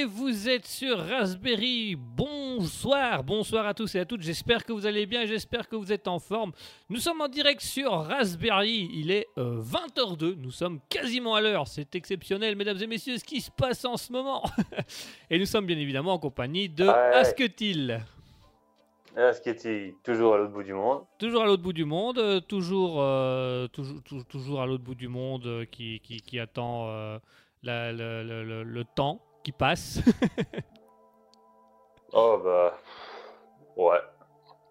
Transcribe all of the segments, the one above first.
et vous êtes sur Raspberry. Bonsoir, bonsoir à tous et à toutes. J'espère que vous allez bien, j'espère que vous êtes en forme. Nous sommes en direct sur Raspberry. Il est 20h02. Nous sommes quasiment à l'heure. C'est exceptionnel, mesdames et messieurs, ce qui se passe en ce moment. et nous sommes bien évidemment en compagnie de Ouais. Asketil. Asketil, toujours à l'autre bout du monde. Toujours à l'autre bout du monde, euh, toujours, euh, toujours, tou- toujours à l'autre bout du monde euh, qui, qui, qui attend euh, la- le, le- le- le temps qui passe. Oh bah. Ouais.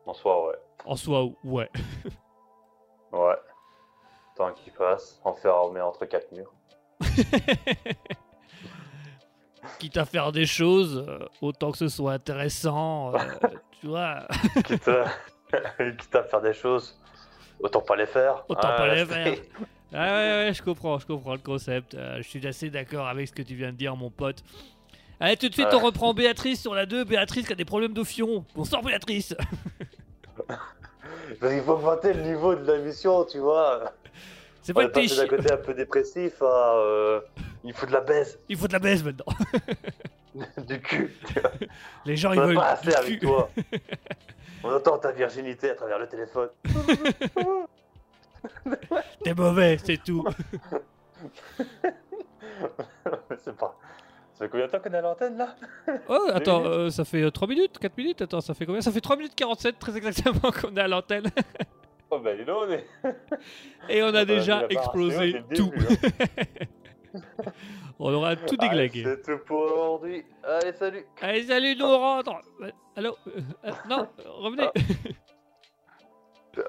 En soi, ouais. en soi, ouais. Ouais. Tant qu'il passe, enfermé entre quatre murs. Quitte à faire des choses, euh, autant que ce soit intéressant, euh, tu vois, Quitte à... quitte à faire des choses, autant pas les faire. autant hein, pas les faire. Ah ouais, ouais, je comprends, je comprends le concept. Euh, je suis assez d'accord avec ce que tu viens de dire, mon pote. Allez, tout de suite, Ouais. on reprend Béatrice sur la 2. Béatrice qui a des problèmes de fion. Bonsoir, Béatrice. Qu'il faut augmenter le niveau de la mission, tu vois. C'est pas passé d'un côté un peu dépressif à. euh, Il faut de la baisse, Il faut de la baisse maintenant. du cul. tu vois. Les gens, On ils veulent pas du assez avec cul. toi. On entend ta virginité à travers le téléphone. T'es mauvais, c'est tout. c'est pas. Ça fait combien de temps qu'on est à l'antenne là? Oh, attends, euh, ça fait 3 minutes 4 minutes? Attends, ça fait combien? Ça fait 3 minutes 47 très exactement qu'on est à l'antenne. Oh bah dis donc, on est. Et on a On déjà explosé tout. début, hein. On aura tout Allez, déglagué. C'est tout pour aujourd'hui. Allez, salut. Allez, salut, nous on rentre. Euh, Allô Euh, euh, Non, euh, revenez. Ah.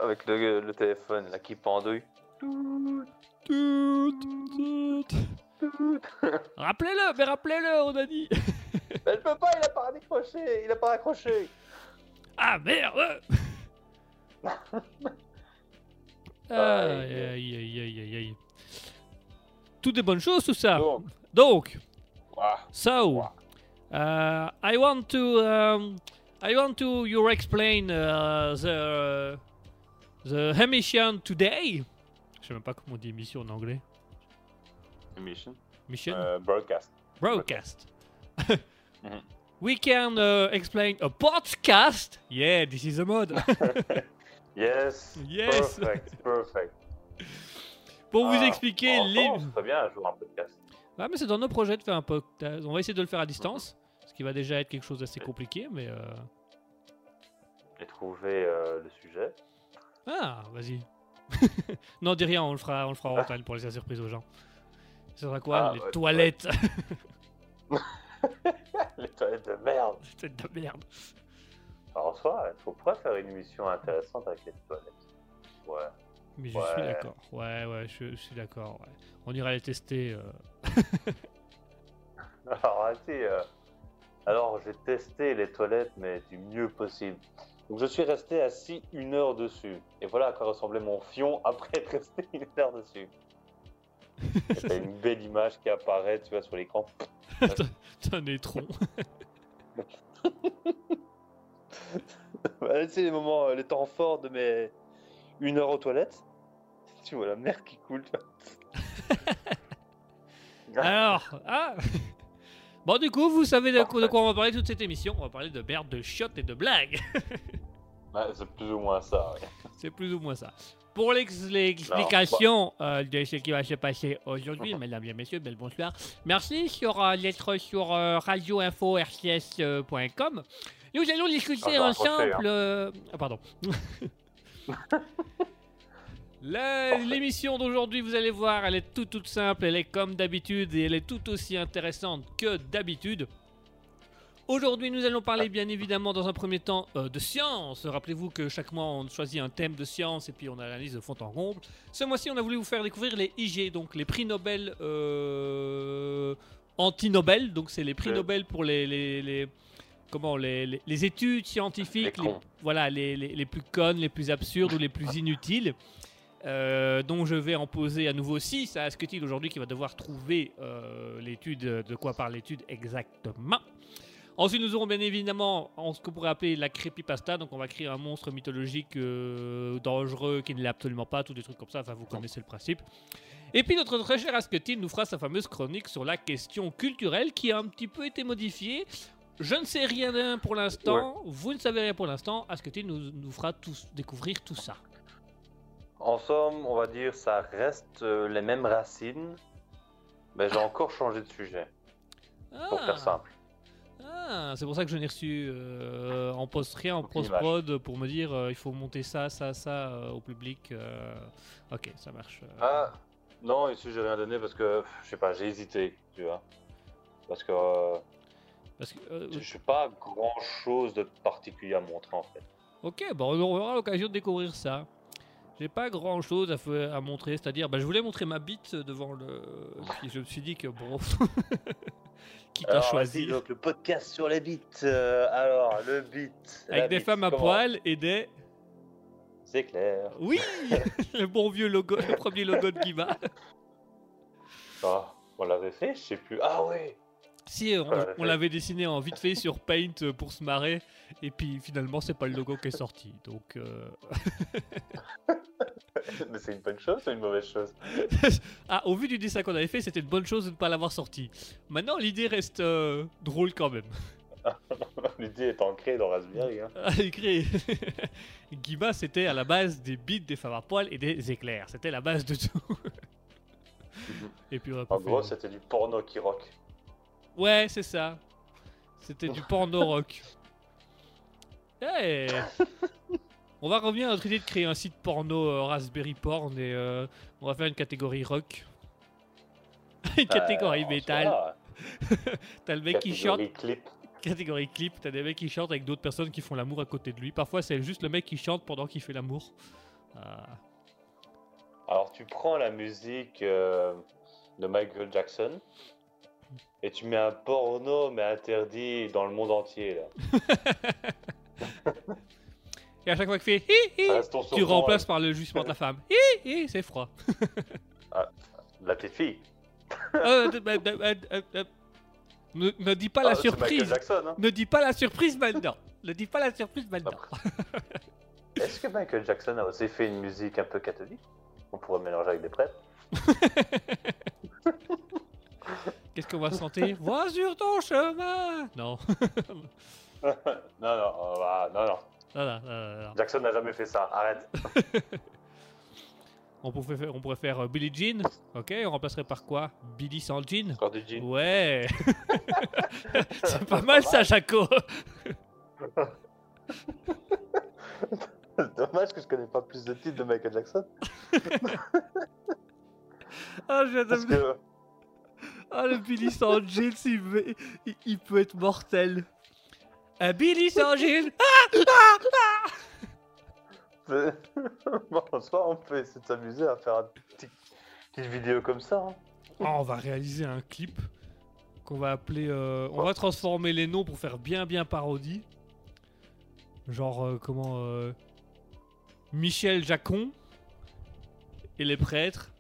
Avec le, le téléphone là qui pendouille. Tout, tout. Rappelez-le, mais rappelez-le, on a dit. Elle peut pas, il a pas décroché, il a pas accroché. Ah merde Aïe, aïe, aïe, aïe, aïe. Tout des bonnes choses, tout ça. Donc, Donc, so, uh, I want to, um, I want to you explain uh, the the emission today. Je sais même pas comment on dit émission en anglais. mission? Mission, Euh, broadcast. broadcast. Mhm. We can uh, explain a podcast. Yeah, this is a mode. Yes. Yes. Perfect, perfect. Pour vous Ah, expliquer les. Très bien un jour un podcast. Ah, mais c'est dans nos projets de faire un podcast. On va essayer de le faire à distance, ce qui va déjà être quelque chose d'assez compliqué, mais. euh, Et trouver euh, le sujet. Ah, vas-y. non, dis rien, on le fera, on le fera en antenne pour laisser la surprise aux gens. Ce sera quoi Ah, Les toilettes Les toilettes de merde. C'est de la merde. Alors, en soi, il faut pas faire une émission intéressante avec les toilettes. Ouais. Mais je Ouais. suis d'accord. Ouais, ouais, je, je suis d'accord. ouais. On ira les tester. euh. Alors, arrêtez. euh, Alors, j'ai testé les toilettes, mais du mieux possible. Donc, je suis resté assis une heure dessus. Et voilà à quoi ressemblait mon fion après être resté une heure dessus. T'as une belle image qui apparaît, tu vois, sur l'écran. C'est un étron. C'est les moments, euh, les temps forts de mes une heure aux toilettes. Tu vois la mer qui coule. Alors, ah Bon, du coup, vous savez de quoi, de quoi on va parler toute cette émission. On va parler de merde, de chiottes et de blagues. Ouais, c'est plus ou moins ça. ouais. C'est plus ou moins ça. Pour l'ex- l'explication euh, de ce qui va se passer aujourd'hui, mesdames et messieurs, bel bonsoir. Merci sur euh, l'être sur euh, radioinfo-rcs.com. Nous allons discuter Ah, j'ai accroché, ensemble. euh, Ah, pardon. L'émission d'aujourd'hui, vous allez voir, elle est toute toute simple, elle est comme d'habitude et elle est tout aussi intéressante que d'habitude. Aujourd'hui, nous allons parler bien évidemment dans un premier temps euh, de science. Rappelez-vous que chaque mois, on choisit un thème de science et puis on analyse de fond en comble. Ce mois-ci, on a voulu vous faire découvrir les IG, donc les prix Nobel euh, anti-Nobel. Donc, c'est les prix. Nobel pour les, les, les- comment les, les- les études scientifiques, Les voilà, les, les- les plus connes, les plus absurdes ou les plus inutiles. Euh, dont je vais en poser à nouveau 6 à Asketil aujourd'hui qui va devoir trouver euh, l'étude, de quoi parle l'étude exactement. Ensuite, nous aurons bien évidemment en ce qu'on pourrait appeler la creepypasta. Donc, on va créer un monstre mythologique euh, dangereux qui ne l'est absolument pas, tous des trucs comme ça. Enfin, vous connaissez le principe. Et puis notre très cher Asketil nous fera sa fameuse chronique sur la question culturelle qui a un petit peu été modifiée. Je ne sais rien pour l'instant, vous ne savez rien pour l'instant. Asketil nous, nous fera tous découvrir tout ça. En somme, on va dire, ça reste euh, les mêmes racines, mais j'ai encore changé de sujet, pour faire simple. Ah, c'est pour ça que je n'ai reçu euh, en post rien en Aucune post-prod pour me dire euh, il faut monter ça, ça, ça euh, au public. Ok, ça marche. Ah, non, ici j'ai rien donné parce que, je sais pas, j'ai hésité, tu vois. Parce que Parce que, je suis pas grand chose de particulier à montrer en fait. ok, bon, on aura l'occasion de découvrir ça. J'ai pas grand chose à, à montrer, c'est-à-dire, bah, je voulais montrer ma bite devant le. Puis je me suis dit que bon. qui t'a Alors, choisi vas-y, donc le podcast sur les beats. euh, alors, le beat. Avec des bite, femmes à poil et des. C'est clair. Oui Le bon vieux logo, le premier logo de Giba. Ah, on l'avait fait, je sais plus. Ah ouais. Si, on, l'avait dessiné en vite fait sur Paint euh, pour se marrer, et puis finalement c'est pas le logo qui est sorti. Donc, euh, Mais c'est une bonne chose ou une mauvaise chose? Ah, au vu du dessin qu'on avait fait, c'était une bonne chose de ne pas l'avoir sorti. Maintenant, l'idée reste euh, drôle quand même. L'idée est ancrée dans Raspberry. Hein. Écrit. Giba, c'était à la base des bits, des femmes à poil et des éclairs. C'était la base de tout. et puis on a En gros, c'était du porno qui rock. Ouais, c'est ça. C'était du porno rock. Eh On va revenir à notre idée de créer un site porno euh, Raspberry Porn et euh, on va faire une catégorie rock. une catégorie Euh, métal. T'as le mec qui chante, catégorie clip. catégorie clip, t'as des mecs qui chantent avec d'autres personnes qui font l'amour à côté de lui. Parfois c'est juste le mec qui chante pendant qu'il fait l'amour. Alors, tu prends la musique euh, de Michael Jackson et tu mets un porno, mais interdit dans le monde entier. Là. Et à chaque fois qu'il fait hi, hi tu remplaces par le jugement de la femme. Hi, hi, c'est froid. euh, La petite fille. Euh, euh, euh, euh, euh, euh, ne, ne dis pas la Ah, surprise. Jackson, hein. Ne dis pas la surprise maintenant. Ne dis pas la surprise maintenant. Est-ce que Michael Jackson a aussi fait une musique un peu catholique? On pourrait mélanger avec des prêtres. Qu'est-ce qu'on va sentir? Va sur ton chemin Non. non, non, non, non. Non, non, non. Jackson n'a jamais fait ça. Arrête. On, pourrait faire, on pourrait faire euh, Billie Jean. Ok, on remplacerait par quoi? Billy sans jean Encore du jean. Ouais C'est pas mal ça, Jaco Dommage que je connais pas plus de titres de Michael Jackson. Ah, je viens de Ah, le Billy sans jeans, il, veut- il- il peut être mortel. Un Billy sans jeans bon, en soi, on peut essayer de s'amuser à faire une petite, petite vidéo comme ça. hein. Oh, on va réaliser un clip qu'on va appeler. euh, on va transformer les noms pour faire bien bien parodie. Genre euh, comment euh, Michel Jacon et les prêtres.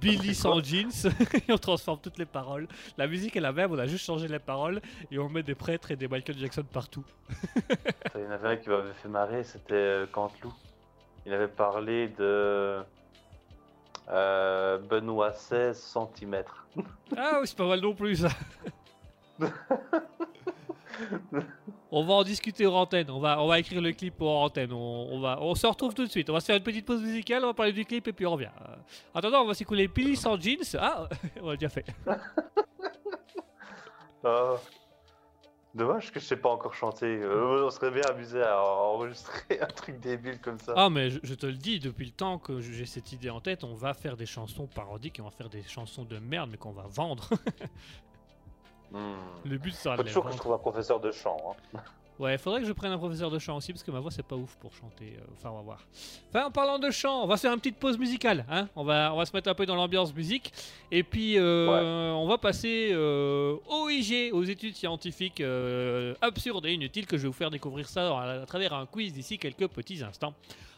Billy sans jeans et on transforme toutes les paroles. La musique est la même, on a juste changé les paroles et on met des prêtres et des Michael Jackson partout. Il y en avait un qui m'avait fait marrer, c'était euh, Canteloup. Il avait parlé de euh, Benoît 16 cm. Ah oui, c'est pas mal non plus ça. on va en discuter hors antenne. On va, on va écrire le clip hors antenne. On, on va, on se retrouve tout de suite. On va se faire une petite pause musicale. On va parler du clip et puis on revient. Euh, attendant, on va s'écouler Billy sans jeans. Ah, on l'a déjà fait. Ah. Dommage que je sais pas encore chanter. Euh, on serait bien amusé à enregistrer un truc débile comme ça. Ah, mais je, je te le dis, depuis le temps que j'ai cette idée en tête, on va faire des chansons parodiques et on va faire des chansons de merde, mais qu'on va vendre. Hmm. le but sera de toujours que je trouve un professeur de chant. hein. Ouais, faudrait que je prenne un professeur de chant aussi parce que ma voix c'est pas ouf pour chanter. euh, Enfin, on va voir. Enfin, en parlant de chant, on va se faire une petite pause musicale. Hein on, va, on va se mettre un peu dans l'ambiance musique. Et puis, euh, on va passer euh, au IG, aux études scientifiques euh, absurdes et inutiles que je vais vous faire découvrir ça à, à travers un quiz d'ici quelques petits instants.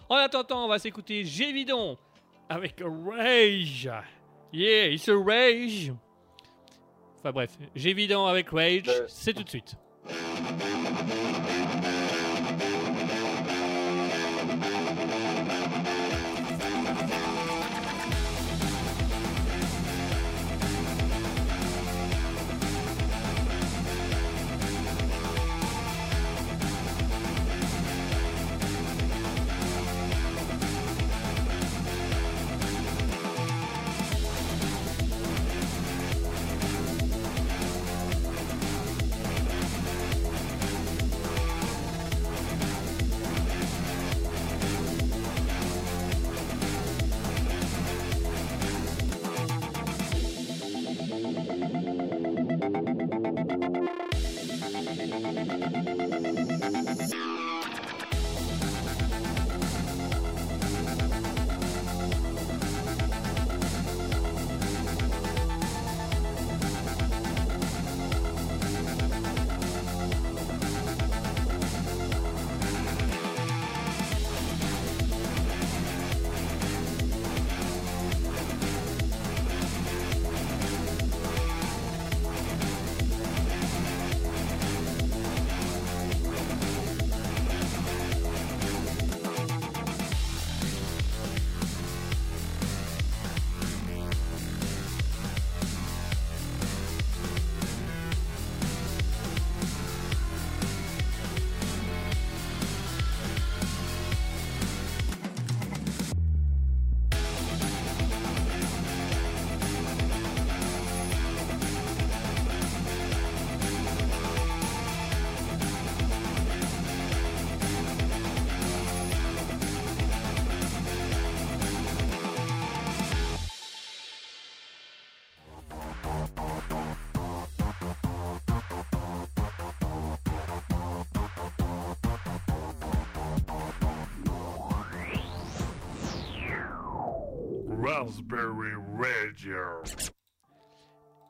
En attendant, on va s'écouter Gévidon avec Rage. Yeah, it's a Rage. Enfin bref, Gévidon avec Rage, Le- c'est tout de suite.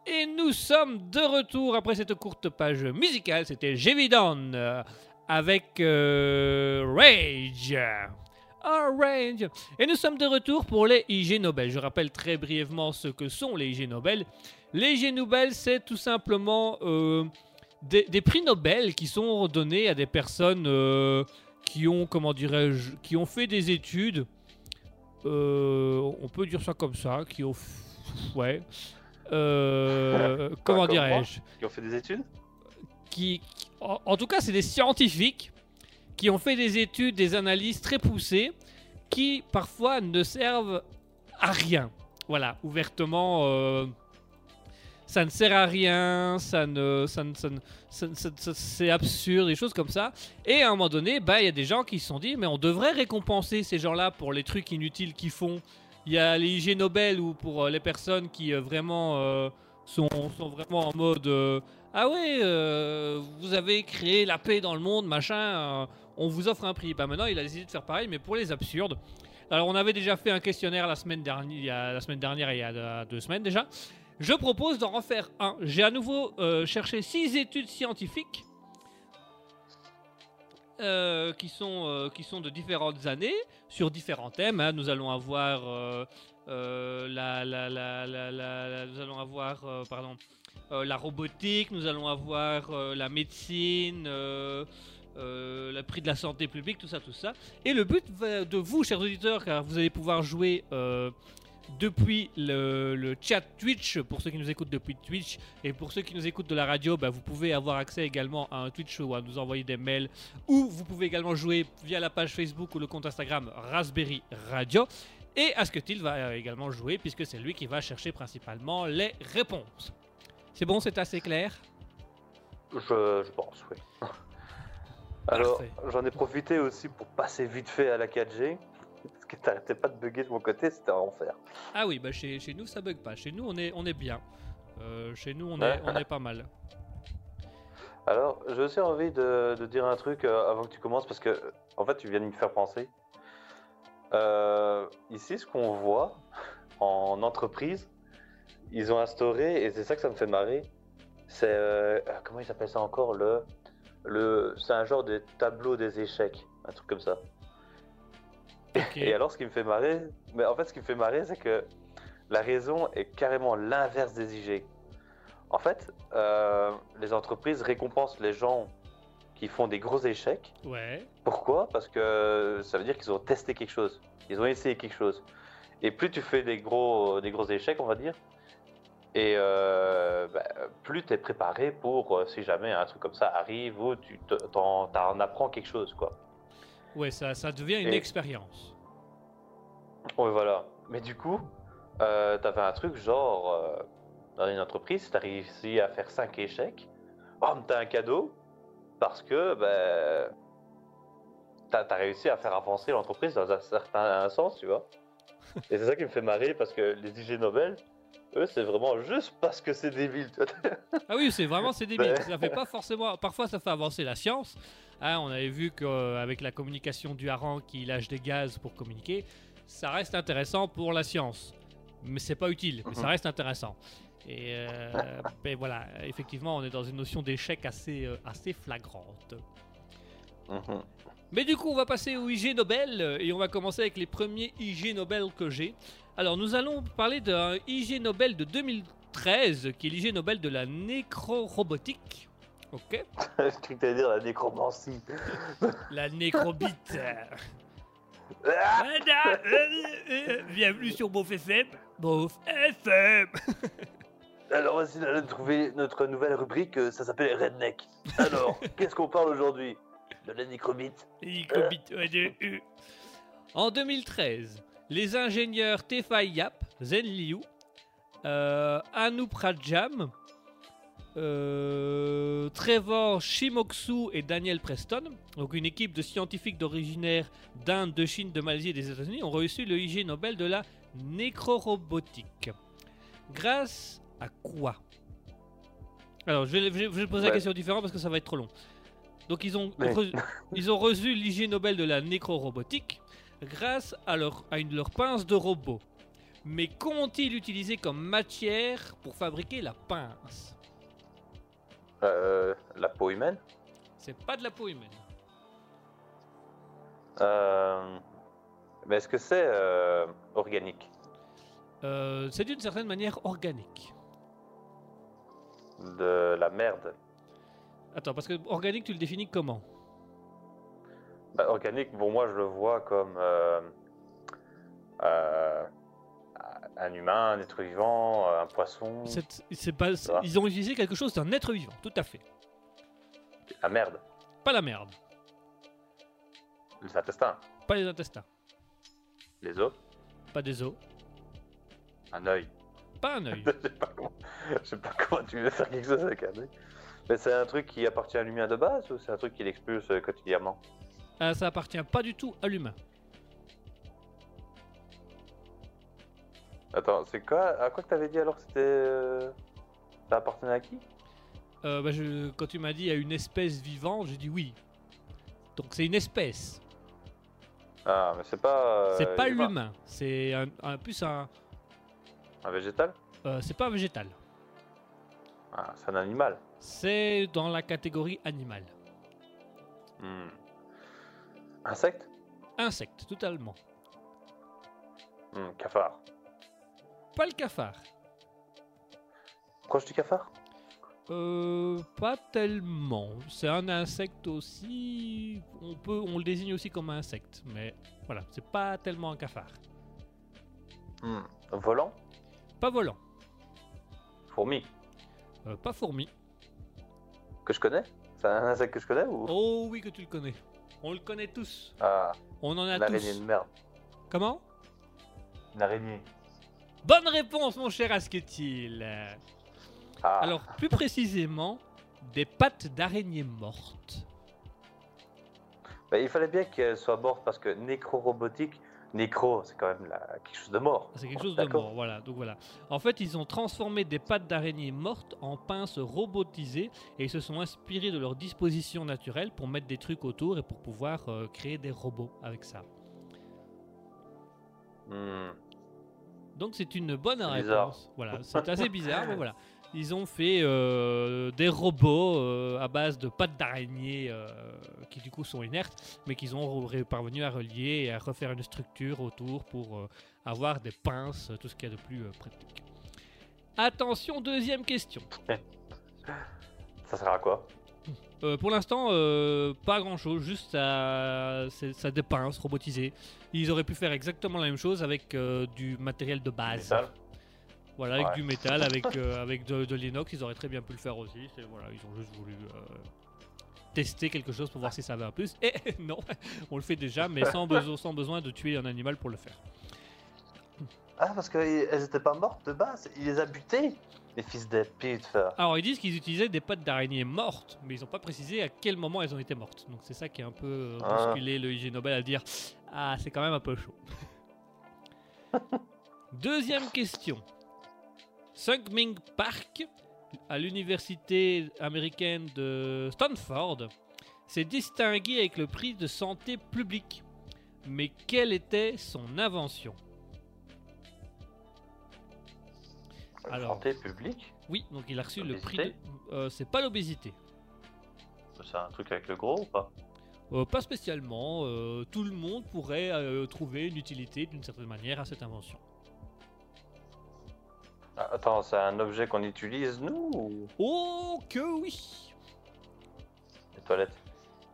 Et nous sommes de retour après cette courte page musicale. C'était Gévidon euh, avec euh, Rage. Oh, Rage. Et nous sommes de retour pour les IG Nobel. Je rappelle très brièvement ce que sont les IG Nobel. Les IG Nobel, c'est tout simplement euh, des, prix Nobel qui sont donnés à des personnes qui ont, comment dirais-je, qui ont fait des études. Euh, on peut dire ça comme ça, qui ont, f- ouais. Euh, comment dirais-je Qui ont fait des études qui, qui- en, en tout cas, c'est des scientifiques qui ont fait des études, des analyses très poussées, qui parfois ne servent à rien. Voilà, ouvertement, euh, ça ne sert à rien, ça ne, ça ne- ça c'est absurde, des choses comme ça. Et à un moment donné, bah, il y a des gens qui se sont dit, mais on devrait récompenser ces gens-là pour les trucs inutiles qu'ils font. Il y a les IG Nobel ou pour euh, les personnes qui euh, vraiment euh, sont, vraiment en mode ah ouais, vous avez créé la paix dans le monde, machin, on vous offre un prix. Bah maintenant, il a décidé de faire pareil, mais pour les absurdes. Alors, on avait déjà fait un questionnaire la semaine dernière, la semaine dernière il y a deux semaines déjà. Je propose d'en refaire un. J'ai à nouveau euh, cherché six études scientifiques euh, qui, sont, euh, qui sont de différentes années sur différents thèmes. hein. Nous allons avoir la, nous allons avoir pardon, la robotique, nous allons avoir la médecine, euh, le prix de la santé publique, tout ça, tout ça. Et le but de vous, chers auditeurs, car vous allez pouvoir jouer depuis le, le chat Twitch, pour ceux qui nous écoutent depuis Twitch, et pour ceux qui nous écoutent de la radio, bah, vous pouvez avoir accès également à un Twitch ou à nous envoyer des mails, ou vous pouvez également jouer via la page Facebook ou le compte Instagram Raspberry Radio. Et Asketil va également jouer, puisque c'est lui qui va chercher principalement les réponses. C'est bon, c'est assez clair? Je, je pense, oui. Alors, j'en ai profité aussi pour passer vite fait à la 4G. T'arrêtais pas de bugger de mon côté, c'était un enfer. Ah oui, bah chez, chez nous ça bug pas. Chez nous on est, on est bien. Euh, chez nous on est, on est pas mal. Alors, j'ai aussi envie de, de dire un truc euh, avant que tu commences, parce que, en fait, tu viens de me faire penser. Euh, ici, ce qu'on voit en entreprise, ils ont instauré, et c'est ça que ça me fait marrer, c'est, euh, comment ils appellent ça encore, le, le, c'est un genre de tableau des échecs, un truc comme ça. Et alors, ce qui me fait marrer, mais en fait, ce qui me fait marrer, c'est que la raison est carrément l'inverse des IG. En fait, euh, les entreprises récompensent les gens qui font des gros échecs. Ouais. Pourquoi? Parce que ça veut dire qu'ils ont testé quelque chose. Ils ont essayé quelque chose. Et plus tu fais des gros, des gros échecs, on va dire, et euh, bah, plus tu es préparé pour euh, si jamais un truc comme ça arrive ou tu te- t'en, t'en apprends quelque chose, quoi. Ouais, ça, ça devient une Et- expérience. Oui, voilà. Mais du coup, euh, t'avais un truc genre, euh, dans une entreprise, t'as réussi à faire 5 échecs, bam, t'as un cadeau, parce que, ben, t'as as réussi à faire avancer l'entreprise dans un certain sens, tu vois. Et c'est ça qui me fait marrer, parce que les IG Nobel, eux, c'est vraiment juste parce que c'est débile. Ah oui, c'est vraiment c'est débile. Ouais. Ça fait pas forcément. Parfois, ça fait avancer la science. Hein, on avait vu qu'avec la communication du hareng qui lâche des gaz pour communiquer, ça reste intéressant pour la science. Mais c'est pas utile, mais ça Mhm. reste intéressant. Et euh, ben voilà, effectivement, on est dans une notion d'échec assez, euh, assez flagrante. Mhm. Mais du coup, on va passer au IG Nobel euh, et on va commencer avec les premiers IG Nobel que j'ai. Alors, nous allons parler d'un IG Nobel de 2013 qui est l'IG Nobel de la nécrorobotique. Ok Je crois que t'allais dire la nécromancie. La nécrobite. Ah Madame, euh, euh, bienvenue sur Beauf FM. Beauf FM. Alors voici là, de trouver notre nouvelle rubrique, euh, ça s'appelle Redneck. Alors, qu'est-ce qu'on parle aujourd'hui? De la nécrobite Nécrobite, ouais, de- euh. En 2013, les ingénieurs Tefai Yap, Zen Liu, euh, Anup Rajam, euh, Trevor Shimoksu et Daniel Preston, donc une équipe de scientifiques d'originaire d'Inde, de Chine, de Malaisie et des États-Unis, ont reçu le IG Nobel de la nécrorobotique. Grâce à quoi? Alors, je vais, je poser la Ouais. question différente parce que ça va être trop long. Donc, ils ont, Ouais. re- ils ont reçu l'IG Nobel de la nécrorobotique grâce à leur, à une, leur pince de robot. Mais qu'ont-ils utilisé comme matière pour fabriquer la pince? Euh, la peau humaine C'est pas de la peau humaine. Euh, Mais est-ce que c'est euh, organique c'est d'une certaine manière organique. De la merde Attends, parce que organique, tu le définis comment? Bah, Organique, pour moi, je le vois comme un humain, un être vivant, euh, un poisson. C'est- pas. Ils ont utilisé quelque chose d'un être vivant, tout à fait. La merde. Pas la merde, Les intestins. pas les intestins, Les os. pas des os, Un œil. pas un œil. Je sais pas comment, je sais pas comment tu veux faire quelque chose avec un œil. Mais c'est un truc qui appartient à l'humain de base ou c'est un truc qu'il expulse euh, quotidiennement? Ah, ça appartient pas du tout à l'humain. Attends, c'est quoi À quoi que t'avais dit alors que c'était. euh, Ça appartenait à qui? Euh, bah, je- quand tu m'as dit à une espèce vivante, j'ai dit oui. Donc c'est une espèce. Ah, mais c'est pas. euh, c'est pas humain. l'humain. C'est un, un- plus un. Un végétal? euh, c'est pas un végétal. Ah, c'est un animal. C'est dans la catégorie animale. Hmm. Insecte? Insecte, totalement. Hmm, Cafard. Pas le cafard. Proche du cafard? Euh, pas tellement. C'est un insecte aussi. On peut, on le désigne aussi comme un insecte, mais voilà, c'est pas tellement un cafard. Hmm. Volant? Pas volant, Fourmi? Euh, pas fourmi. Que je connais? C'est un insecte que je connais ou? Oh oui que tu le connais. On le connaît tous. Ah, On en a une araignée tous. de merde. Comment? Une araignée. Bonne réponse, mon cher Asketil. Ah, Alors, plus précisément, des pattes d'araignée mortes. bah, il fallait bien qu'elle soit morte parce que nécro-robotique, nécro, c'est quand même la- quelque chose de mort. C'est quelque chose de mort, voilà. Donc voilà. En fait, ils ont transformé des pattes d'araignée mortes en pinces robotisées et ils se sont inspirés de leur disposition naturelle pour mettre des trucs autour et pour pouvoir euh, créer des robots avec ça. Hmm. Donc c'est une bonne réponse. Voilà, c'est assez bizarre, mais voilà. Ils ont fait euh, des robots euh, à base de pattes d'araignée euh, qui du coup sont inertes, mais qu'ils ont parvenu à relier et à refaire une structure autour pour avoir des pinces, tout ce qu'il y a de plus pratique. Attention, deuxième question. Ça sert à quoi? Euh, pour l'instant, euh, pas grand chose, juste ça, ça des pinces robotisées. Ils auraient pu faire exactement la même chose avec euh, du matériel de base. Métal Voilà, avec du métal, avec, avec de, de l'inox, ils auraient très bien pu le faire aussi. Voilà, ils ont juste voulu tester quelque chose pour voir si ça avait un plus. Et non, on le fait déjà, mais sans, besoin, sans besoin de tuer un animal pour le faire. Ah, parce qu'elles étaient pas mortes de base, il les a butées Les fils. Alors, ils disent qu'ils utilisaient des pattes d'araignée mortes, mais ils n'ont pas précisé à quel moment elles ont été mortes. Donc, c'est ça qui a un peu euh, Ah. bousculé le IG Nobel à dire Ah, c'est quand même un peu chaud. Deuxième question. Sungming Park, à l'université américaine de Stanford, s'est distingué avec le prix de santé publique. Mais quelle était son invention? Alors. Santé publique Oui, donc il a reçu le prix de. Euh, c'est pas l'obésité. C'est un truc avec le gros ou pas? Euh, pas spécialement. euh, tout le monde pourrait trouver une utilité d'une certaine manière à cette invention. Ah, Attends, c'est un objet qu'on utilise nous ou Oh que oui les toilettes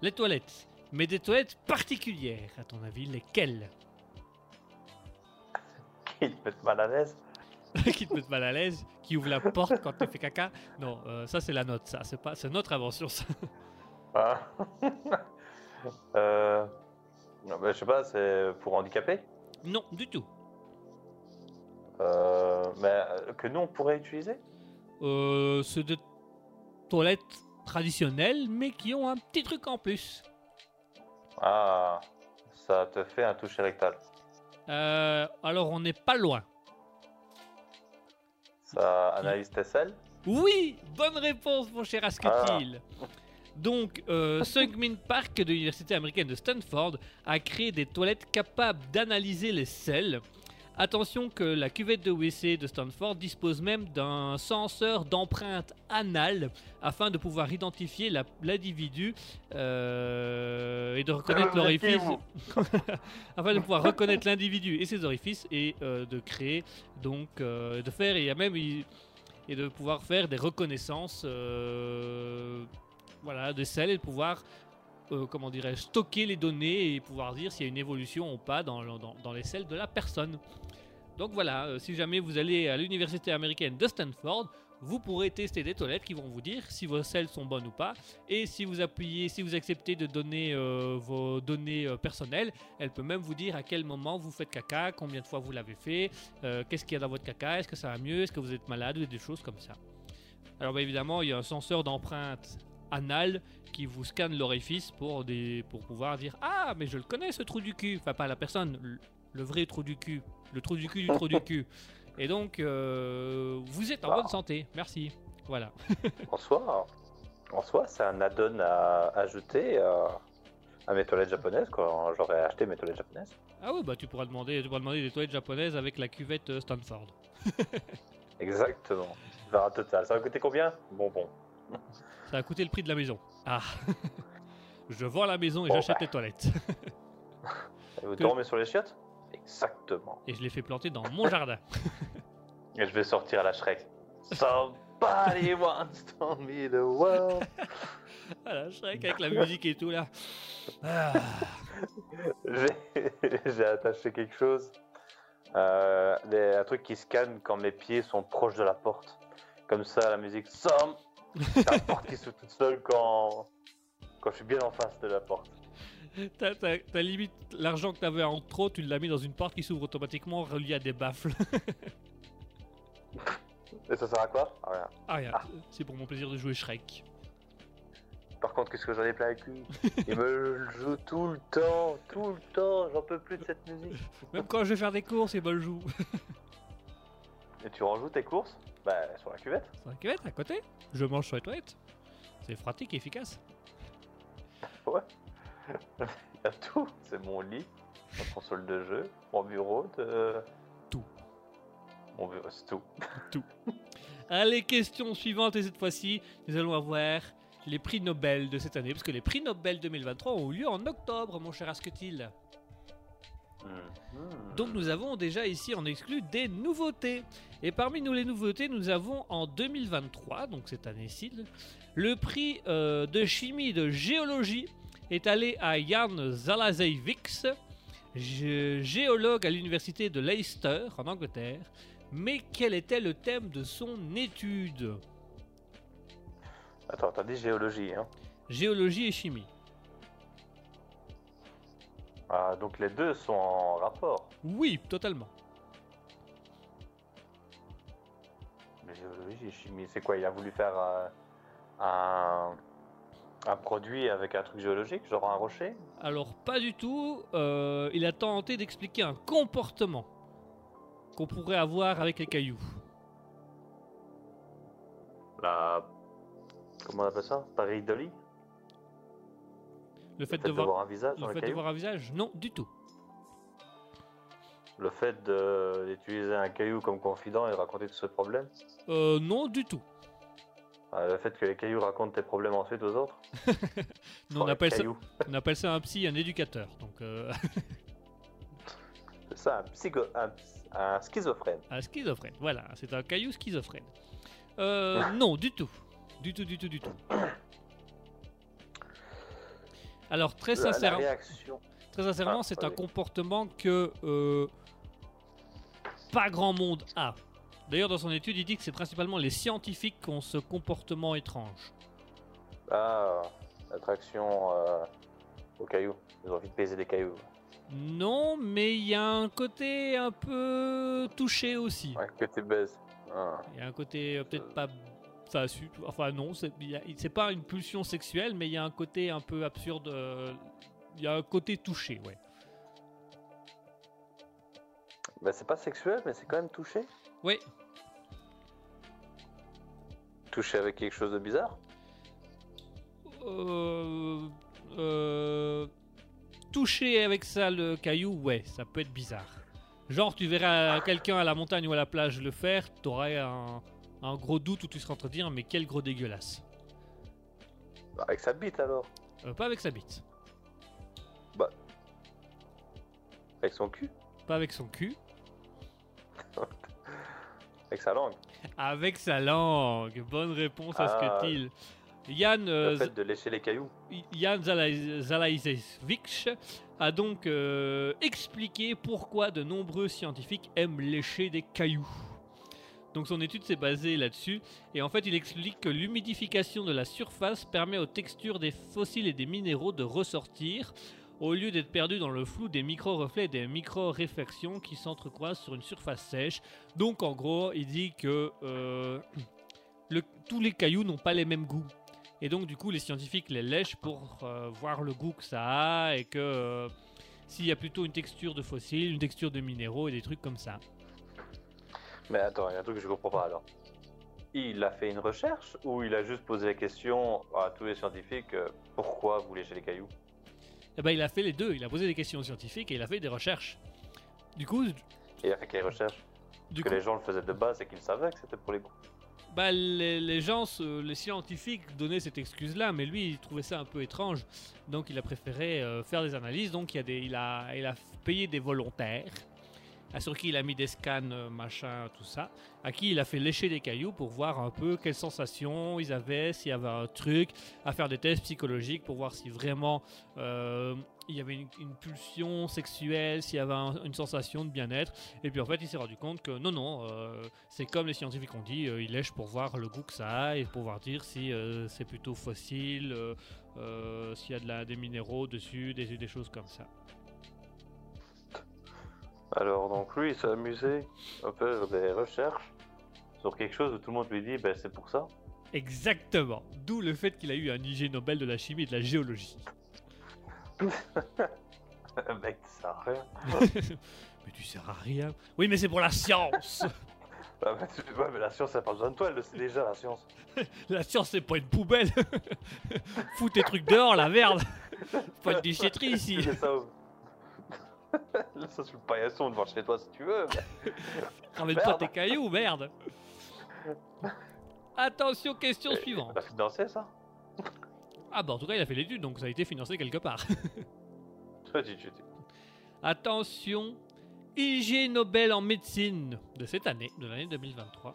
Les toilettes. Mais des toilettes particulières, à ton avis, lesquelles? Qui te mettent mal à l'aise? Qui te mettent mal à l'aise Qui ouvrent la porte quand tu fais caca Non, euh, ça c'est la note, ça. C'est pas, c'est notre invention, ça. Ah. euh... non, bah, je sais pas, c'est pour handicapés Non, du tout. euh... Mais que nous on pourrait utiliser? C'est des toilettes traditionnelles, mais qui ont un petit truc en plus. Ah, ça te fait un toucher rectal. Alors on n'est pas loin. Ça analyse tes selles Oui, bonne réponse, mon cher Asketil. Donc, euh, Sungmin Park de l'université américaine de Stanford a créé des toilettes capables d'analyser les selles Attention que la cuvette de WC de Stanford dispose même d'un senseur d'empreinte anale afin de pouvoir identifier l'individu euh, et de reconnaître êtes l'orifice. afin de pouvoir reconnaître l'individu et ses orifices et euh, de créer donc euh, de faire et même et de pouvoir faire des reconnaissances voilà de selles et de pouvoir euh, comment dirais-je stocker les données et pouvoir dire s'il y a une évolution ou pas dans, dans, les selles de la personne donc voilà euh, si jamais vous allez à l'université américaine de Stanford vous pourrez tester des toilettes qui vont vous dire si vos selles sont bonnes ou pas et si vous appuyez si vous acceptez de donner euh, vos données personnelles elle peut même vous dire à quel moment vous faites caca, combien de fois vous l'avez fait, qu'est-ce qu'il y a dans votre caca, est-ce que ça va mieux, est-ce que vous êtes malade ou des choses comme ça. Alors bah, évidemment, il y a un senseur d'empreinte anal qui vous scanne l'orifice pour, des, pour pouvoir dire Ah, mais je le connais ce trou du cul. Enfin, pas la personne, le, le vrai trou du cul. Le trou du cul du trou du cul. Et donc, euh, vous êtes en bonne santé. Merci. Voilà. En soi, en soi, c'est un add-on à ajouter euh, à mes toilettes japonaises quand j'aurais acheté mes toilettes japonaises. Ah oui, bah tu pourras demander, tu pourras demander des toilettes japonaises avec la cuvette euh, Stanford. Exactement. Vers total. Ça va coûter combien? Bon, bon. Ça a coûté le prix de la maison. Ah Je vends la maison et Bon, j'achète bah. les toilettes. Et vous Que- dormez sur les chiottes? Exactement. Et je les fais planter dans mon jardin. Et je vais sortir à la Shrek. Somebody wants to me the world. Voilà, Shrek avec la musique et tout là. Ah, J'ai attaché quelque chose. Euh, des- un truc qui scanne quand mes pieds sont proches de la porte. Comme ça, la musique somme. C'est la porte qui s'ouvre toute seule quand, quand je suis bien en face de la porte. T'as t'as- t'as limite l'argent que t'avais en trop, tu l'as mis dans une porte qui s'ouvre automatiquement reliée à des baffles. Et ça sert à quoi? Ah, rien. Ah rien, Ah. c'est pour mon plaisir de jouer Shrek. Par contre, qu'est-ce que j'en ai plein le cul Il me le joue tout le temps, tout le temps. J'en peux plus de cette musique. Même quand je vais faire des courses, et ben le joue. Et tu rejoues tes courses Bah, sur la cuvette. Sur la cuvette à côté, je mange sur les toilettes. C'est pratique et efficace. Il y a tout. C'est mon lit, ma console de jeu, mon bureau de. Tout. Mon bureau, c'est tout. Allez, question suivante, et cette fois-ci, nous allons avoir les prix Nobel de cette année, parce que les prix Nobel 2023 ont eu lieu en octobre, mon cher Asketil. Mhm. Donc nous avons déjà ici en exclu des nouveautés. Et parmi nous les nouveautés, nous avons en 2023, donc cette année-ci, le prix euh, de chimie et de géologie est allé à Jan Zalazevics, gé- géologue à l'université de Leicester en Angleterre. Mais quel était le thème de son étude? Attends, t'as dit géologie, hein? Géologie et chimie. Ah, Donc les deux sont en rapport. Oui, totalement. Mais géologie et chimie, c'est quoi Il a voulu faire euh, un, un produit avec un truc géologique, genre un rocher? Alors pas du tout, euh, il a tenté d'expliquer un comportement qu'on pourrait avoir avec les cailloux. La. Comment on appelle ça? Pareidolie Le fait, Le fait de, voir, un visage le dans fait les de cailloux voir un visage Non, du tout. Le fait d'utiliser un caillou comme confident et de raconter tous ses problèmes Euh, non, du tout. Ah, Le fait que les cailloux racontent tes problèmes ensuite aux autres on, appelle ça, cailloux. on appelle ça un psy, un éducateur. Donc, euh, C'est ça, un, psycho... un, un schizophrène. un schizophrène. Voilà, c'est un caillou schizophrène. Euh, non, du tout. Du tout, du tout, du tout. Alors, très La- la, sincèrement, réaction. très sincèrement Ah, c'est un comportement que euh, pas grand monde a. D'ailleurs, dans son étude, il dit que c'est principalement les scientifiques qui ont ce comportement étrange. Ah, l'attraction euh, aux cailloux. Ils ont envie de baiser des cailloux. Non, mais il y a un côté un peu touché aussi. Ouais, que tu baises. Ah. Il y a un côté euh, peut-être pas. Enfin, su- enfin non, c'est a- pas une pulsion sexuelle, mais il y a un côté un peu absurde. euh, Il y a un côté touché, ouais. Bah, c'est pas sexuel, mais c'est quand même touché. Oui, Touché avec quelque chose de bizarre? euh, euh, toucher avec ça le caillou, ouais, ça peut être bizarre. Genre, tu verras quelqu'un à la montagne ou à la plage le faire, t'aurais un, un gros doute où tu seras en train de dire mais quel gros dégueulasse. Bah, Avec sa bite alors. Euh, pas avec sa bite, Avec son cul. pas avec son cul, Avec sa langue. avec sa langue. Bonne réponse à Ah. ce que il. Yann, euh, Le fait de lécher les cailloux. Jan Zalai- Zalaizevic a donc euh, expliqué pourquoi de nombreux scientifiques aiment lécher des cailloux. Donc son étude s'est basée là-dessus et en fait il explique que l'humidification de la surface permet aux textures des fossiles et des minéraux de ressortir au lieu d'être perdus dans le flou des micro-reflets et des micro-réflexions qui s'entrecroisent sur une surface sèche. Donc en gros il dit que euh, tous les cailloux n'ont pas les mêmes goûts. Et donc, du coup, les scientifiques les lèchent pour euh, voir le goût que ça a et que euh, s'il y a plutôt une texture de fossiles, une texture de minéraux et des trucs comme ça. Mais attends, il y a un truc que je comprends pas alors. Il a fait une recherche ou il a juste posé la question à tous les scientifiques euh, pourquoi vous léchez les cailloux? Eh ben, il a fait les deux. Il a posé des questions scientifiques et il a fait des recherches. Du coup, Et il a fait quelle recherche du Que coup les gens le faisaient de base et qu'ils savaient que c'était pour les goûts. bah, les, les gens, les scientifiques donnaient cette excuse-là, mais lui, il trouvait ça un peu étrange. Donc, il a préféré euh, faire des analyses. Donc, il, y a des, il, a, il a payé des volontaires, à sur qui il a mis des scans, euh, machin, tout ça, à qui il a fait lécher des cailloux pour voir un peu quelles sensations ils avaient, s'il y avait un truc, à faire des tests psychologiques pour voir si vraiment euh, il y avait une, pulsion sexuelle, s'il y avait un- une sensation de bien-être. Et puis en fait, il s'est rendu compte que non, non, euh, c'est comme les scientifiques ont dit, euh, il pour voir le goût que ça a et pour pouvoir dire si c'est plutôt fossile, s'il y a de la, des minéraux dessus, des, des choses comme ça. Alors donc lui il s'est amusé à faire des recherches sur quelque chose où tout le monde lui dit ben c'est pour ça. Exactement. D'où le fait qu'il a eu un IG Nobel de la chimie et de la géologie. Mec, ça sert à rien. mais tu sers à rien. Oui, mais c'est pour la science. Ah, mais tu- ouais, mais la science, ça pas besoin de toi, elle le sait déjà, la science. la science, c'est pas une poubelle. Fous tes trucs dehors, la merde. Pas de déchetterie ici. Fais ça sur le paillasson devant chez toi si tu veux. mais- Ramène pas Merde. tes cailloux, merde. Attention, question suivante. T'as financé ça? Ah bah en tout cas il a fait l'étude donc ça a été financé quelque part. Attention, IG Nobel en médecine de cette année, de l'année 2023.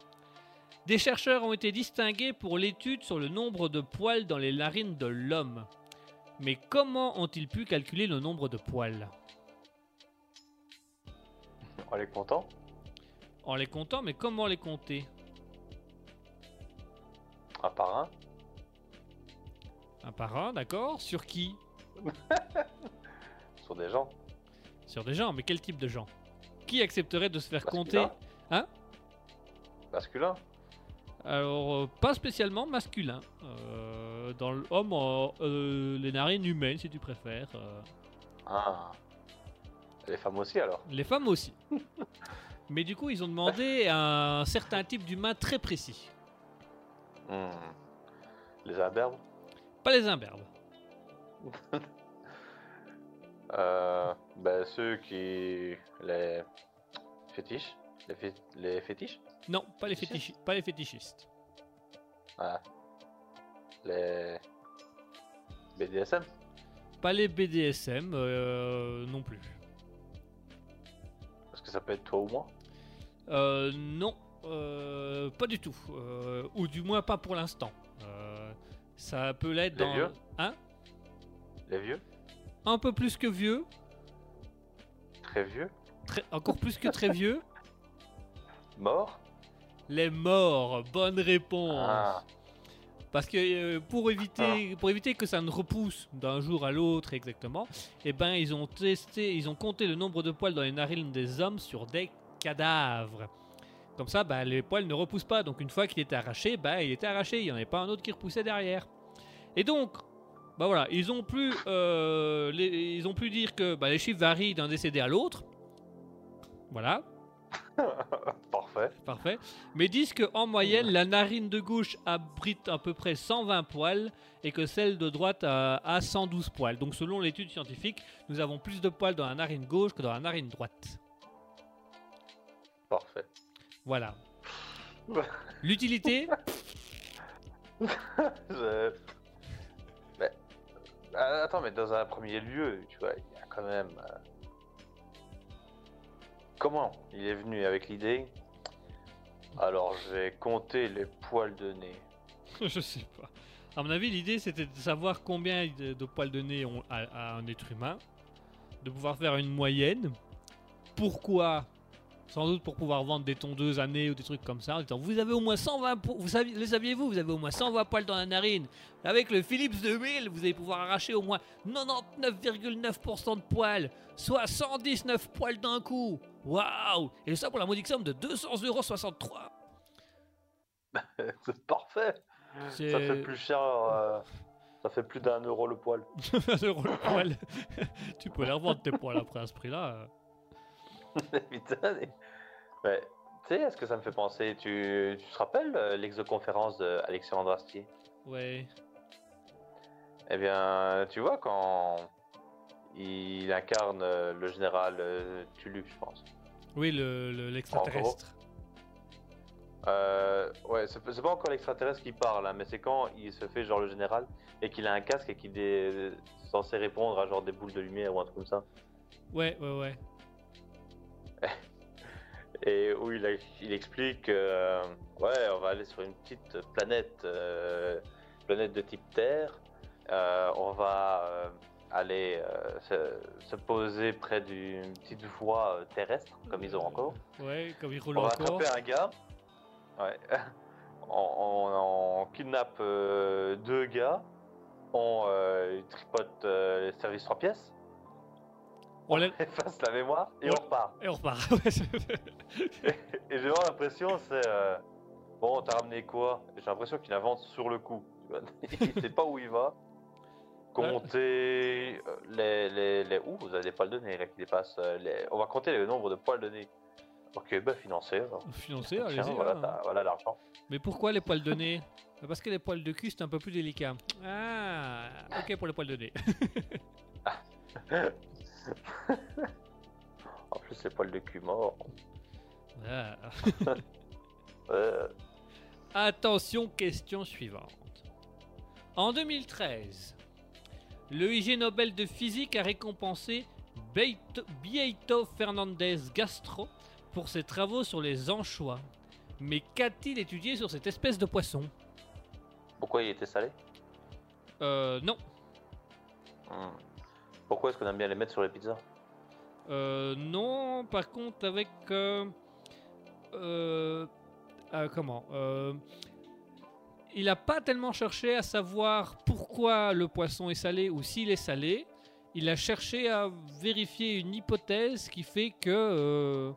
Des chercheurs ont été distingués pour l'étude sur le nombre de poils dans les narines de l'homme. Mais comment ont-ils pu calculer le nombre de poils? On est content En les comptant, mais comment les compter? Un par un. Un par un, d'accord. Sur qui? Sur des gens. Sur des gens, mais quel type de gens? Qui accepterait de se faire compter? Hein? Masculin. Alors, euh, pas spécialement masculin. Euh, dans l'homme, euh, euh, les narines humaines, si tu préfères. Ah. Les femmes aussi alors les femmes aussi. Mais du coup, ils ont demandé un certain type d'humain très précis. Hmm. Les imberbes Pas les imberbes. euh, Ben ceux qui... Les fétiches Les, fé- les fétiches? Non, pas les, Fétichistes? fétichi- pas les fétichistes. Ah. Les... BDSM Pas les BDSM euh, non plus. Ça peut être toi ou moi Euh, non, euh, pas du tout. Euh, ou du moins pas pour l'instant. Euh, ça peut l'être Les dans... vieux Hein Les vieux Un peu plus que vieux. Très vieux Très- encore plus que très vieux. Morts Les morts, bonne réponse. Ah. Parce que euh, pour éviter, pour éviter que ça ne repousse d'un jour à l'autre exactement, eh ben ils ont testé, ils ont compté le nombre de poils dans les narines des hommes sur des cadavres. Comme ça, bah, les poils ne repoussent pas. Donc une fois qu'il était arraché, bah, il était arraché. Il n'y en avait pas un autre qui repoussait derrière. Et donc, bah voilà, ils ont pu, euh, les- ils ont pu dire que bah, les chiffres varient d'un décédé à l'autre. Voilà. Parfait. Parfait. Mais disent qu'en moyenne, la narine de gauche abrite à peu près 120 poils et que celle de droite a, a 112 poils. Donc selon l'étude scientifique, nous avons plus de poils dans la narine gauche que dans la narine droite. Parfait. Voilà. L'utilité? Je- Mais... euh, Attends, mais dans un premier lieu, tu vois, il y a quand même... euh, Comment il est venu avec l'idée? Alors, je vais compter les poils de nez. Je sais pas. À mon avis, l'idée c'était de savoir combien de, poils de nez ont a, a un être humain, de pouvoir faire une moyenne. Pourquoi? Sans doute pour pouvoir vendre des tondeuses à nez ou des trucs comme ça. En disant, vous avez au moins 120 po- vous saviez-vous? Vous avez au moins 120 poils dans la narine. Avec le Philips 2000, vous allez pouvoir arracher au moins 99,9% de poils, soit 119 poils d'un coup. Waouh Et ça pour la modique somme de 200,63€. C'est parfait C'est Ça fait plus cher... euh, Ça fait plus d'un euro le poil. 20 euros le poil. tu peux les revendre tes poils après à ce prix-là. Putain, tu sais, est-ce que ça me fait penser Tu, tu te rappelles euh, l'exoconférence d'Alexandre Astier Ouais. Eh bien, tu vois, quand il incarne euh, le général euh, Tulu, je pense. Oui, le- le- l'extraterrestre. Euh, ouais, c'est pas encore l'extraterrestre qui parle, hein, mais c'est quand il se fait genre le général et qu'il a un casque et qu'il est censé répondre à genre des boules de lumière ou un truc comme ça. ouais, ouais, ouais. Et où il, a- il explique que, euh, ouais, on va aller sur une petite planète, euh, planète de type Terre. Euh, on va euh, aller euh, se, se poser près d'une petite voie euh, terrestre, comme ils ont encore. Ouais, comme il roule On va encore. attraper un gars. Ouais. on, on- on kidnappe euh, deux gars. On tripote les services trois pièces. On efface la mémoire et on repart. Et on repart. Et j'ai vraiment l'impression, c'est. Bon, t'as ramené quoi? J'ai l'impression qu'il invente sur le coup. il sait pas où il va. Compter euh, les, les, les. Ouh, vous avez des poils de nez là qui dépassent. euh, les... On va compter le nombre de poils de nez. Ok, bah. Financé, Tiens, allez-y. voilà, hein. t'as- voilà l'argent. Mais pourquoi les poils de nez? Parce que les poils de cul, c'est un peu plus délicat. Ah, ok pour les poils de nez. En plus, les poils de cul morts. Ah. Euh, Attention, question suivante. En 2013, le IG Nobel de physique a récompensé Beito, Bieito Fernandez Gastro pour ses travaux sur les anchois. Mais qu'a-t-il étudié sur cette espèce de poisson? Pourquoi il était salé? Euh, non. Hmm. Pourquoi est-ce qu'on aime bien les mettre sur les pizzas? Euh, non, par contre, avec. euh, euh, euh, comment euh, Il n'a pas tellement cherché à savoir pourquoi le poisson est salé ou s'il est salé. Il a cherché à vérifier une hypothèse qui fait que euh,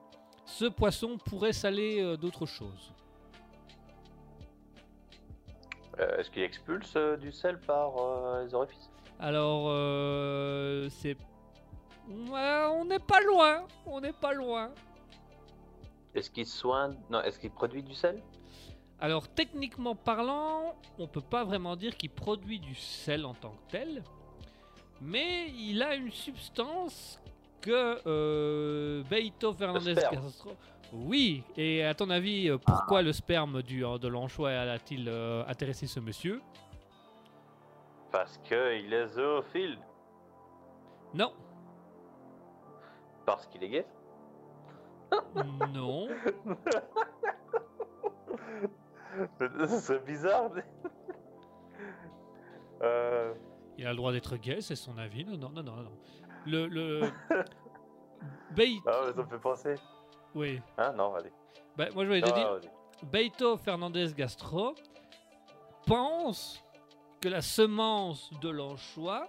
ce poisson pourrait saler euh, d'autres choses. Euh, Est-ce qu'il expulse du sel par les orifices? Alors, c'est. Ouais, on n'est pas loin. On n'est pas loin. Est-ce qu'il soigne Non, est-ce qu'il produit du sel? Alors techniquement parlant, on peut pas vraiment dire qu'il produit du sel en tant que tel, mais il a une substance que euh, Beito Fernandez. Castro. Oui, et à ton avis, euh, pourquoi le sperme du, euh, de l'anchois a-t-il euh, intéressé ce monsieur? Parce qu'il est zoophile. Non, Parce qu'il est gay? Non, C'est bizarre. mais- euh, il a le droit d'être gay, c'est son avis. Non, non, non, non, non. Le, le... Beito, Ah, mais ça me fait penser. oui. Hein Non, allez. Bah, moi je voulais te dire. Beito Fernandez Gastro pense que la semence de l'anchois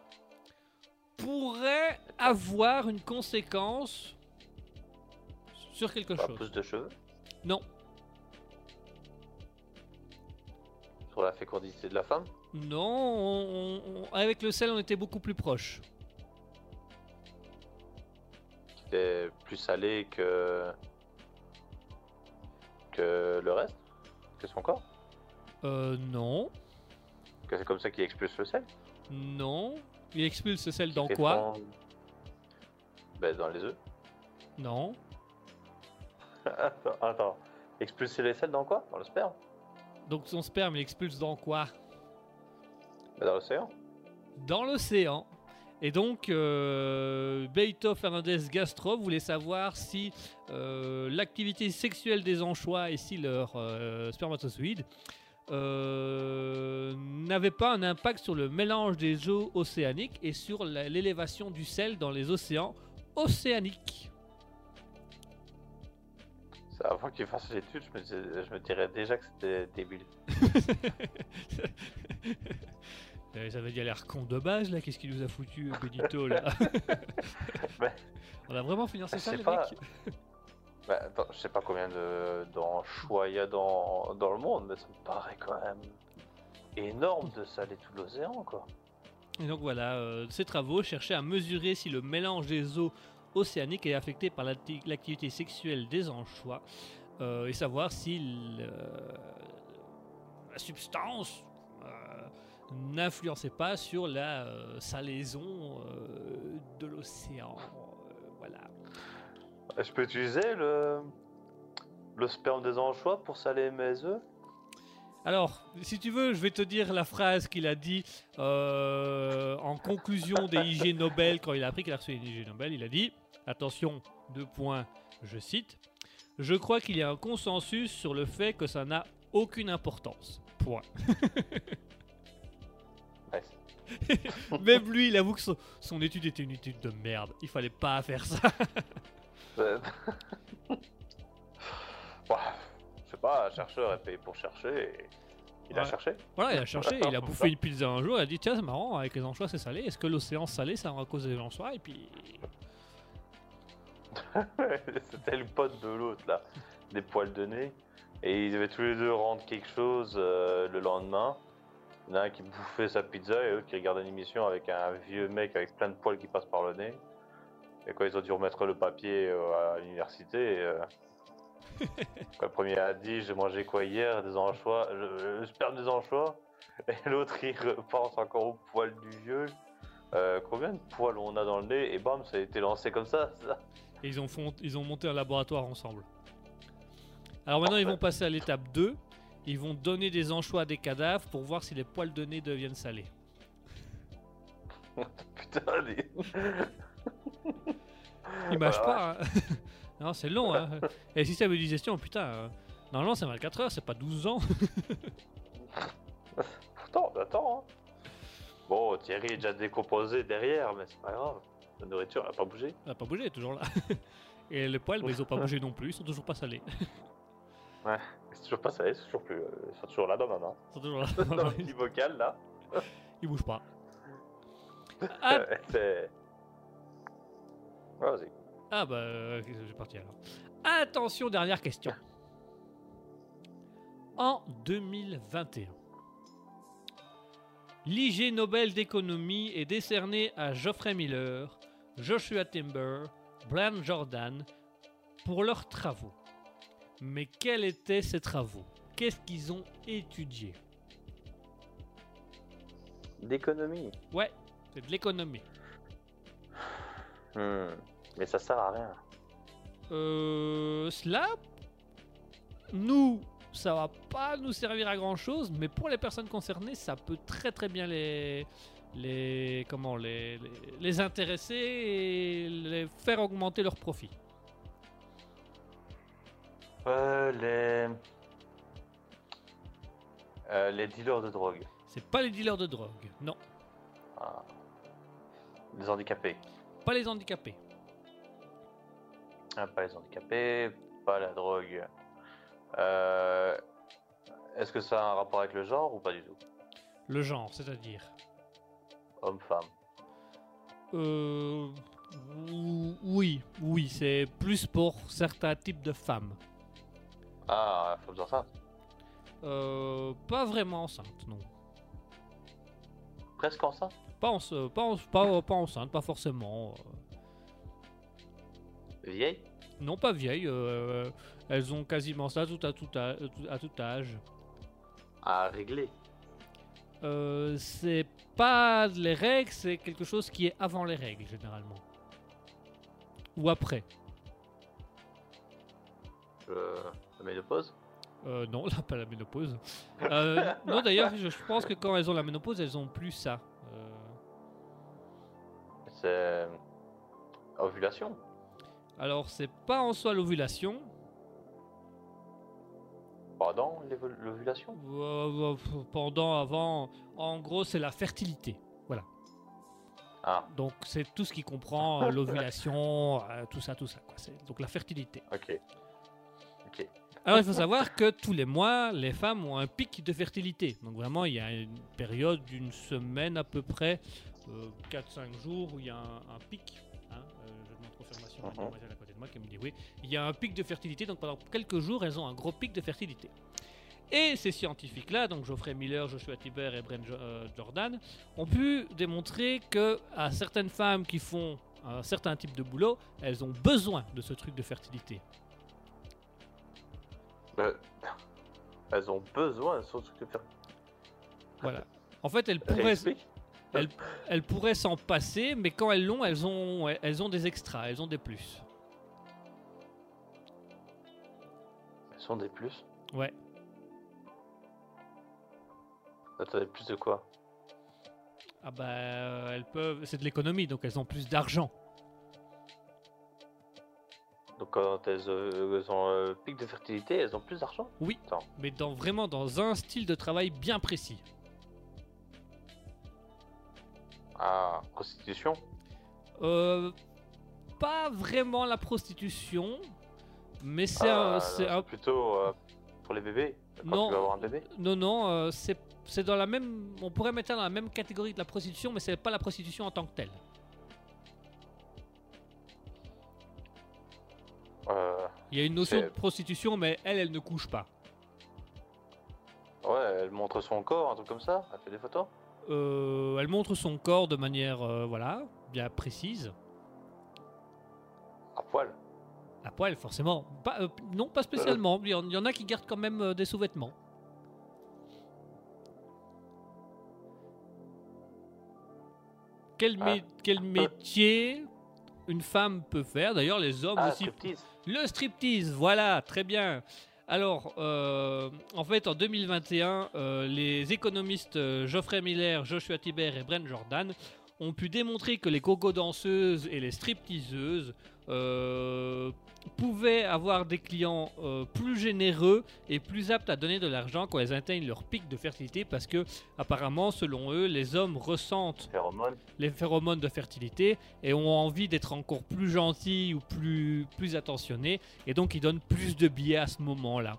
pourrait avoir une conséquence sur quelque Pas chose. plus de cheveux? Non, sur la fécondité de la femme non, on- avec le sel on était beaucoup plus proche. Est plus salé que. que le reste Que son corps Euh, non, Que c'est comme ça qu'il expulse le sel non. Il expulse ce sel dans quoi Ben, dans les œufs. Non. Attends, attends. Expulser les selles dans quoi? Dans le sperme? Donc son sperme, il expulse dans quoi? Dans l'océan Dans l'océan. Et donc, euh, Beito Fernandez Gastro voulait savoir si euh, l'activité sexuelle des anchois et si leur euh, spermatozoïdes euh, n'avait pas un impact sur le mélange des eaux océaniques et sur l'élévation du sel dans les océans océaniques. Avant qu'il fasse l'étude, je me, dis- je me dirais déjà que c'était débile. Euh, ça veut dire l'air con de base là, qu'est-ce qu'il nous a foutu Benito là Mais- On a vraiment financé Je ça sais les pas. mecs Bah, attends, je sais pas combien de d'anchois il y a dans, dans le monde, mais ça me paraît quand même énorme de saler tout l'océan, quoi. Et donc voilà, euh, ces travaux cherchaient à mesurer si le mélange des eaux océaniques est affecté par l'acti- l'activité sexuelle des anchois euh, et savoir si euh, la substance euh, n'influençait pas sur la salaison de l'océan. Voilà. Je peux utiliser le, le sperme des anchois pour saler mes œufs? Alors, si tu veux, je vais te dire la phrase qu'il a dit euh, en conclusion des IG Nobel quand il a appris qu'il a reçu une IG Nobel. Il a dit attention, deux points, je cite. Je crois qu'il y a un consensus sur le fait que ça n'a aucune importance. Point. Même lui, il avoue que son, son étude était une étude de merde. Il fallait pas faire ça. Bah, je sais pas, un chercheur est payé pour chercher et il a cherché. Voilà, il a cherché, il a bouffé une pizza un jour, il a dit tiens c'est marrant, avec les anchois c'est salé, est-ce que l'océan salé ça va causer des anchois Et puis C'était le pote de l'autre là, des poils de nez. Et ils devaient tous les deux rendre quelque chose euh, le lendemain. Il y en a un qui bouffait sa pizza et l'autre qui regardait une émission avec un vieux mec avec plein de poils qui passent par le nez. Et quand ils ont dû remettre le papier euh, à l'université, euh, quand le premier a dit j'ai mangé quoi hier? Des anchois, le, le sperme des anchois. Et l'autre il repense encore au poil du vieux. Euh, combien de poils on a dans le nez? Et bam, ça a été lancé comme ça. ça. Et ils ont, font- ils ont monté un laboratoire ensemble. Alors maintenant, ils vont passer à l'étape 2. Ils vont donner des anchois à des cadavres pour voir si les poils de nez deviennent salés. Putain, les- Ils mâchent pas. hein. non, c'est long. Hein. Et système de digestion, putain. euh, normalement, c'est 24 heures, c'est pas 12 ans. Pourtant, attends. hein. Bon, Thierry est déjà décomposé derrière, mais c'est pas grave. La nourriture n'a pas bougé. Elle a pas bougé, elle est toujours là. Et les poils, bah, ils ont pas bougé non plus, ils sont toujours pas salés. C'est toujours pas ça, c'est toujours plus. euh, Ils sont toujours là dans ma main. Ils sont toujours là. dans le petit bocal là. Ils bougent pas. Ah, c'est. Vas-y. Ah bah, euh, j'ai parti alors. Attention, dernière question. En 2021, l'IG Nobel d'économie est décerné à Geoffrey Miller, Joshua Timber, Brian Jordan pour leurs travaux. Mais quels étaient ces travaux? Qu'est-ce qu'ils ont étudié? D'économie. Ouais, c'est de l'économie. Hmm. Mais ça sert à rien. Euh, cela, nous, ça va pas nous servir à grand chose, mais pour les personnes concernées, ça peut très très bien les, les, comment, les, les, les intéresser et les faire augmenter leurs profits. Euh, les. Euh, les dealers de drogue. C'est pas les dealers de drogue, non, Ah. Les handicapés. pas les handicapés. Ah, pas les handicapés, pas la drogue. Euh, Est-ce que ça a un rapport avec le genre ou pas du tout? Le genre, c'est-à-dire? Homme-femme. Euh, ou- oui, oui, c'est plus pour certains types de femmes. Ah, femmes enceintes. Euh, pas vraiment enceinte, non. Presque enceinte? Pas, en- pas, en- pas, pas enceinte, pas forcément. euh. Vieille? Non, pas vieilles. euh, elles ont quasiment ça tout à tout, à, à tout âge. À régler. Euh, c'est pas les règles, c'est quelque chose qui est avant les règles, généralement. Ou après. euh, la ménopause? Euh, non, là, pas la ménopause. Euh, non, d'ailleurs, je, pense que quand elles ont la ménopause, elles ont plus ça. C'est. Ovulation? Alors, c'est pas en soi l'ovulation. Pendant l'ovulation? Euh, euh, pendant, avant, en gros, c'est la fertilité. Ah, Donc, c'est tout ce qui comprend euh, l'ovulation, euh, tout ça, tout ça. Quoi. Donc la fertilité. ok. Ok. Alors, il faut savoir que tous les mois, les femmes ont un pic de fertilité. Donc, vraiment, il y a une période d'une semaine à peu près, euh, 4-5 jours, où il y a un, un pic. hein. Je demande confirmation à une Mhm. De moi qui me dit oui. Il y a un pic de fertilité, donc pendant quelques jours, elles ont un gros pic de fertilité. Et ces scientifiques-là, donc Geoffrey Miller, Joshua Tiber et Brent euh, Jordan, ont pu démontrer que à certaines femmes qui font un certain type de boulot, elles ont besoin de ce truc de fertilité. Euh, Elles ont besoin, surtout de faire. Voilà. En fait, elles pourraient, Réexplique. elles pourraient s'en passer, mais quand elles l'ont, elles ont, elles ont des extras, elles ont des plus. Sont des plus. Ouais. Attendez, plus de quoi? Ah bah, euh, elles peuvent. C'est de l'économie, donc elles ont plus d'argent. Donc quand elles, euh, elles ont un pic de fertilité, elles ont plus d'argent? Oui. Attends. Mais dans vraiment dans un style de travail bien précis. Ah, prostitution? Euh, pas vraiment la prostitution, mais c'est Ah, un, un- plutôt euh, pour les bébés. Quand Non. tu vas avoir un bébé non non, euh, c'est c'est dans la même, on pourrait mettre ça dans la même catégorie de la prostitution, mais c'est pas la prostitution en tant que telle. euh, Il y a une notion de prostitution, mais elle, elle ne couche pas. Ouais, elle montre son corps, un truc comme ça. Elle fait des photos. Euh, elle montre son corps de manière, euh, voilà, bien précise. À poil. À poil, forcément. Pas, euh, non, pas spécialement. Il y, en, il y en a qui gardent quand même euh, des sous-vêtements. Quel, Ah. mé- quel métier une femme peut faire? D'ailleurs, les hommes Ah, aussi. striptease. Le striptease, voilà, très bien. Alors, euh, en fait, en 2021, euh, les économistes euh, Geoffrey Miller, Joshua Tiber et Brent Jordan ont pu démontrer que les gogo-danseuses et les stripteaseuses euh, pouvaient avoir des clients euh, plus généreux et plus aptes à donner de l'argent quand elles atteignent leur pic de fertilité parce que, apparemment, selon eux, les hommes ressentent Phéromones. les phéromones de fertilité et ont envie d'être encore plus gentils ou plus, plus attentionnés et donc ils donnent plus de billets à ce moment-là.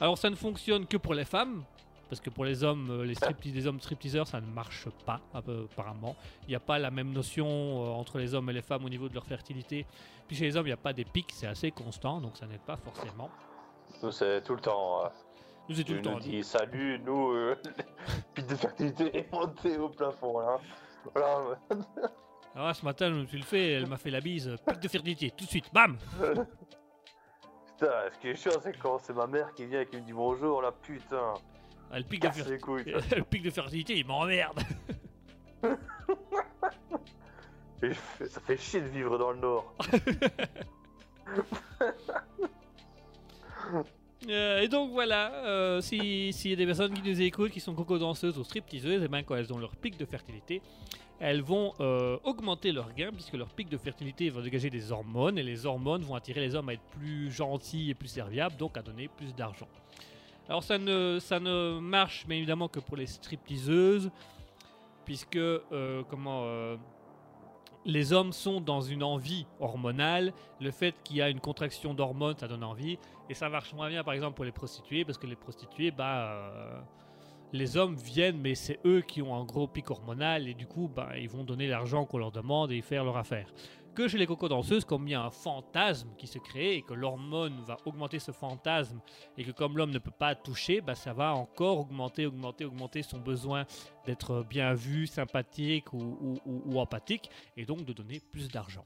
Alors ça ne fonctionne que pour les femmes parce que pour les hommes, euh, les, les hommes stripteaseurs, ça ne marche pas euh, apparemment. Il n'y a pas la même notion euh, entre les hommes et les femmes au niveau de leur fertilité. Puis chez les hommes, il n'y a pas des pics, c'est assez constant, donc ça n'aide pas forcément. Nous, c'est tout le temps. euh, Nous, c'est tout le temps. nous dis salut, nous, euh, de fertilité est monté au plafond là. Voilà. Alors là, ce matin, je me suis le fait, elle m'a fait la bise, pic de fertilité, tout de suite, bam Putain, ce qui est chiant, c'est quand c'est ma mère qui vient et qui me dit bonjour là, putain. Ah, Le pic de couilles. le pic de fertilité, il m'emmerde. Ça fait chier de vivre dans le Nord. Euh, et donc voilà, euh, si- s'il y a des personnes qui nous écoutent, qui sont coco-danseuses ou stripteaseuses, et bien quand elles ont leur pic de fertilité, elles vont euh, augmenter leur gain puisque leur pic de fertilité va dégager des hormones et les hormones vont attirer les hommes à être plus gentils et plus serviables, donc à donner plus d'argent. Alors ça ne, ça ne marche évidemment que pour les stripteaseuses, puisque euh, comment euh, les hommes sont dans une envie hormonale, le fait qu'il y a une contraction d'hormones, ça donne envie, et ça marche moins bien par exemple pour les prostituées, parce que les prostituées, bah, euh, les hommes viennent, mais c'est eux qui ont un gros pic hormonal, et du coup, bah, ils vont donner l'argent qu'on leur demande et faire leur affaire. Que chez les coco-danseuses, comme il y a un fantasme qui se crée, et que l'hormone va augmenter ce fantasme, et que comme l'homme ne peut pas toucher, bah, ça va encore augmenter, augmenter, augmenter son besoin d'être bien vu, sympathique ou, empathique, et donc de donner plus d'argent.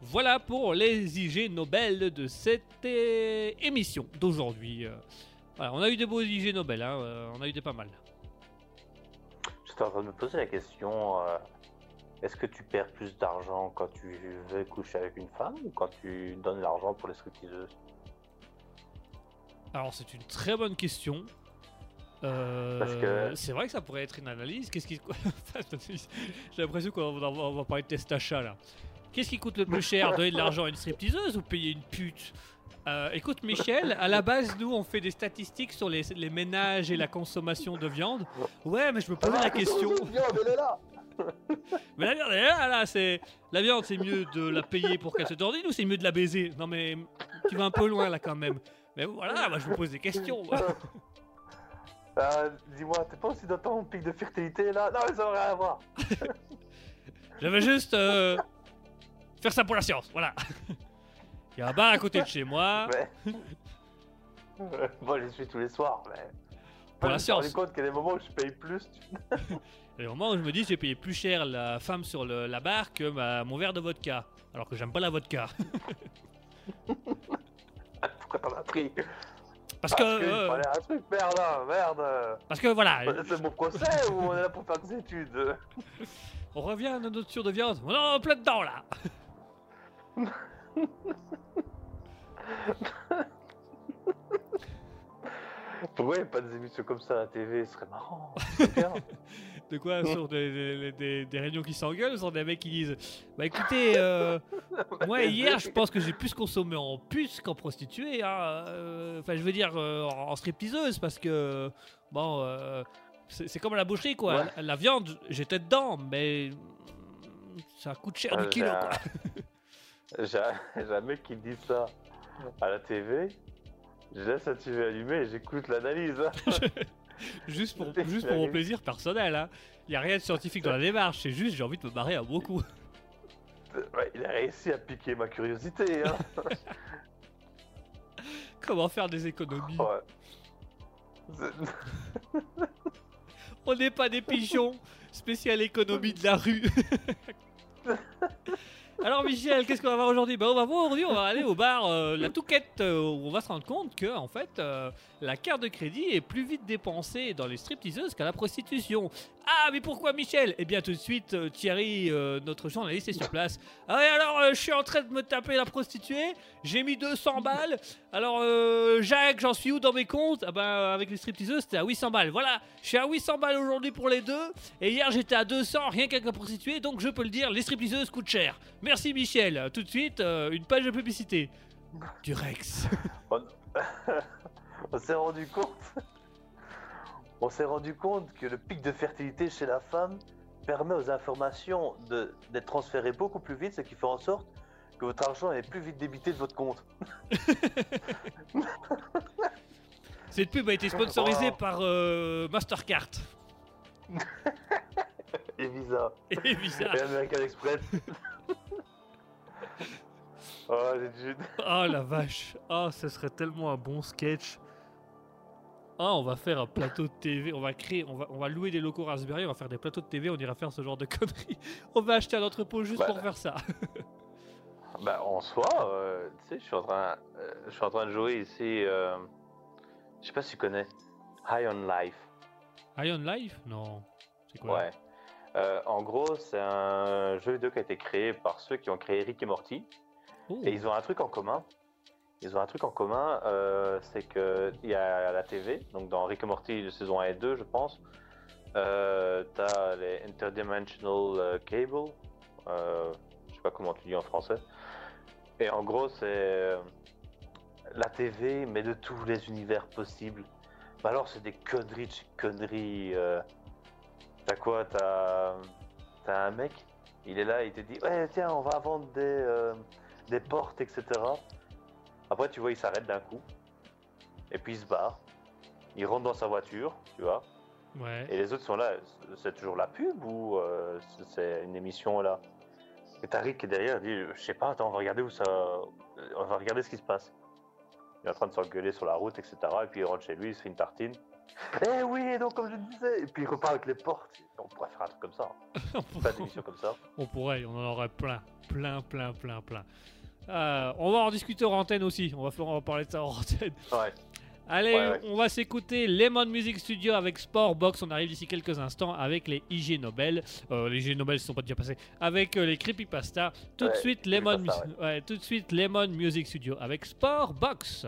Voilà pour les IG Nobel de cette euh, émission d'aujourd'hui. Euh, on a eu des beaux IG Nobel, hein, euh, on a eu des pas mal. J'étais en train de me poser la question est-ce que tu perds plus d'argent quand tu veux coucher avec une femme ou quand tu donnes l'argent pour les stripteaseuses Alors, c'est une très bonne question. Euh, Parce que- C'est vrai que ça pourrait être une analyse. Qu'est-ce qui. J'ai l'impression qu'on va, on va parler de test achat là. Qu'est-ce qui coûte le plus cher Donner de l'argent à une stripteaseuse ou payer une pute Euh, Écoute, Michel, à la base, nous, on fait des statistiques sur les, les ménages et la consommation de viande. Ouais, mais je me posais la question. Viande, elle est là Mais la viande, là, là, c'est. La viande, c'est mieux de la payer pour qu'elle se tordine ou c'est mieux de la baiser? Non, mais tu vas un peu loin là quand même. Mais voilà, moi je vous pose des questions. moi. Euh, Dis-moi, t'es pas aussi dans ton pic de fertilité là? Non, mais ça n'a rien à voir Je veux juste euh, faire ça pour la science, voilà. Il y a un bar à côté de chez moi. Mais. Moi, j'y suis tous les soirs, mais. Pour la je me science. compte qu'il y a des moments où je paye plus. tu- Et au moment où je me dis, j'ai payé plus cher la femme sur le- la barre que ma- mon verre de vodka. Alors que j'aime pas la vodka. Pourquoi t'en as pris? Parce que. qu'il euh, un truc, merde, hein, merde parce que voilà, C'est mon procès ou on est là pour faire des études? On revient à notre notion de viande. On est plein dedans là. Pourquoi il n'y a pas des émissions comme ça à la TV Ce serait marrant. Bien. De quoi Sur des, des- des- des réunions qui s'engueulent, sur des mecs qui disent Bah écoutez, euh, moi hier je pense que j'ai plus consommé en puce qu'en prostituée. hein. Euh, Enfin, je veux dire euh, en en stripteaseuse parce que, bon, c'est comme à la boucherie quoi. Ouais. La, la viande, j'étais dedans, mais ça coûte cher du kilo un- j'ai un mec qui dit ça à la TV. Je laisse la TV allumée et j'écoute l'analyse. hein. Juste pour, juste pour mon plaisir personnel. Hein. Il n'y a rien de scientifique dans la démarche, c'est juste j'ai envie de me barrer à beaucoup. Ouais, il a réussi à piquer ma curiosité. Hein. Comment faire des économies? Ouais. On n'est pas des pigeons Spécial économie de la rue Alors Michel, qu'est-ce qu'on va voir aujourd'hui? Ben, On va voir aujourd'hui, on va aller au bar euh, La Touquette, euh, où on va se rendre compte que en fait, euh, la carte de crédit est plus vite dépensée dans les stripteaseuses qu'à la prostitution. Ah, mais pourquoi Michel? Eh bien tout de suite, euh, Thierry, euh, notre journaliste, est sur place. Ah ouais, alors euh, je suis en train de me taper la prostituée, j'ai mis 200 balles. Alors Jacques, j'en suis où dans mes comptes? Ah ben avec les stripteaseuses, c'était à 800 balles. Voilà, je suis à 800 balles aujourd'hui pour les deux. Et hier j'étais à 200, rien qu'avec la prostituée, donc je peux le dire, les stripteaseuses coûtent cher. Merci Michel. Tout de suite, une page de publicité. Du Rex. On s'est rendu compte. On s'est rendu compte que le pic de fertilité chez la femme permet aux informations d'être transférées beaucoup plus vite, ce qui fait en sorte que votre argent est plus vite débité de votre compte. Cette pub a été sponsorisée Oh. par euh, Mastercard Et Visa. et Visa. Et American Express. oh. Oh la vache. Oh, ce serait tellement un bon sketch. Ah, on va faire un plateau de TV. On va créer, on va, on va louer des locaux Raspberry. On va faire des plateaux de TV. On ira faire ce genre de conneries. On va acheter un entrepôt juste Bah. pour faire ça. Bah, en soi, euh, tu sais, je suis en train, euh, je suis en train de jouer ici. euh, je sais pas si tu connais. High on Life. Ion Life? Non. C'est quoi? Ouais. En gros, c'est un jeu vidéo qui a été créé par ceux qui ont créé Rick et Morty. Oh. Et ils ont un truc en commun. Ils ont un truc en commun, euh, c'est que il y a la TV, donc dans Rick et Morty de saison 1 et 2, je pense. Euh, T'as les interdimensional euh, cable, euh, je sais pas comment tu dis en français. Et en gros, c'est la TV, mais de tous les univers possibles. Bah alors, c'est des conneries de conneries. T'as quoi T'as un mec, il est là, il te dit Ouais, tiens, on va vendre des, des portes, etc. Après, tu vois, il s'arrête d'un coup. Et puis il se barre. Il rentre dans sa voiture, tu vois. Ouais. Et les autres sont là. C'est toujours la pub ou euh, c'est- une émission là? Et t'as Rick qui est derrière, il dit Je sais pas, attends, on va regarder où ça. On va regarder ce qui se passe. Il est en train de s'engueuler sur la route, etc. Et puis il rentre chez lui, il se fait une tartine. Eh oui, donc comme je disais. Et puis il repart avec les portes. On pourrait faire un truc comme ça. hein. Pas d'émission comme ça. On pourrait, on en aurait plein, plein, plein, plein, plein. Euh, on va en discuter en antenne aussi. On va, faire, on va parler de ça en antenne. Ouais. Allez, Ouais, ouais. on va s'écouter Lemon Music Studio avec Sportbox. On arrive d'ici quelques instants avec les IG Nobel. Euh, les IG Nobel ne sont pas déjà passés. Avec euh, les Creepypasta. Tout de suite Lemon, tout de suite Lemon Music Studio avec Sportbox.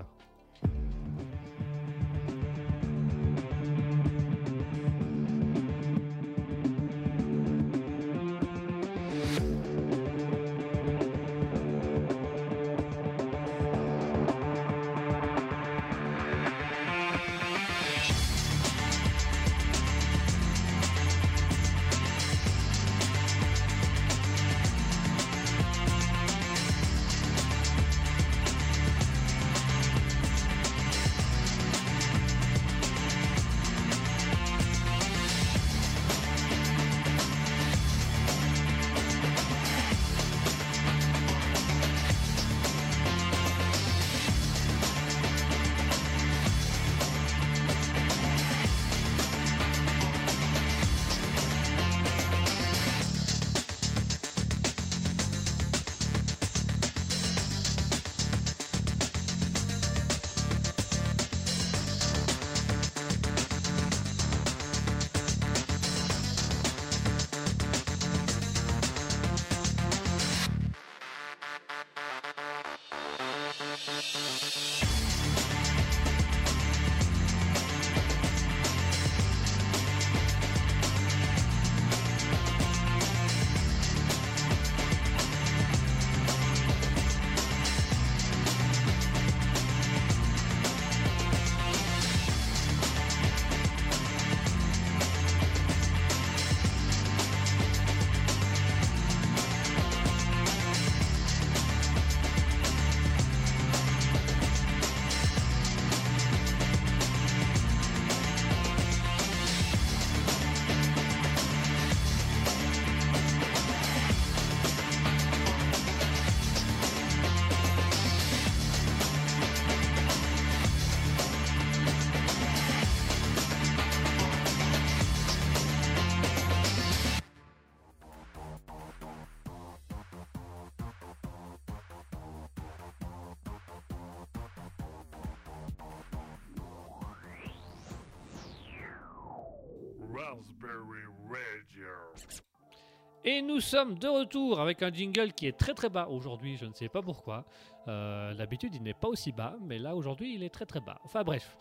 Sommes de retour avec un jingle qui est très très bas aujourd'hui, je ne sais pas pourquoi. Euh, D'habitude il n'est pas aussi bas, mais là aujourd'hui il est très très bas. Enfin bref.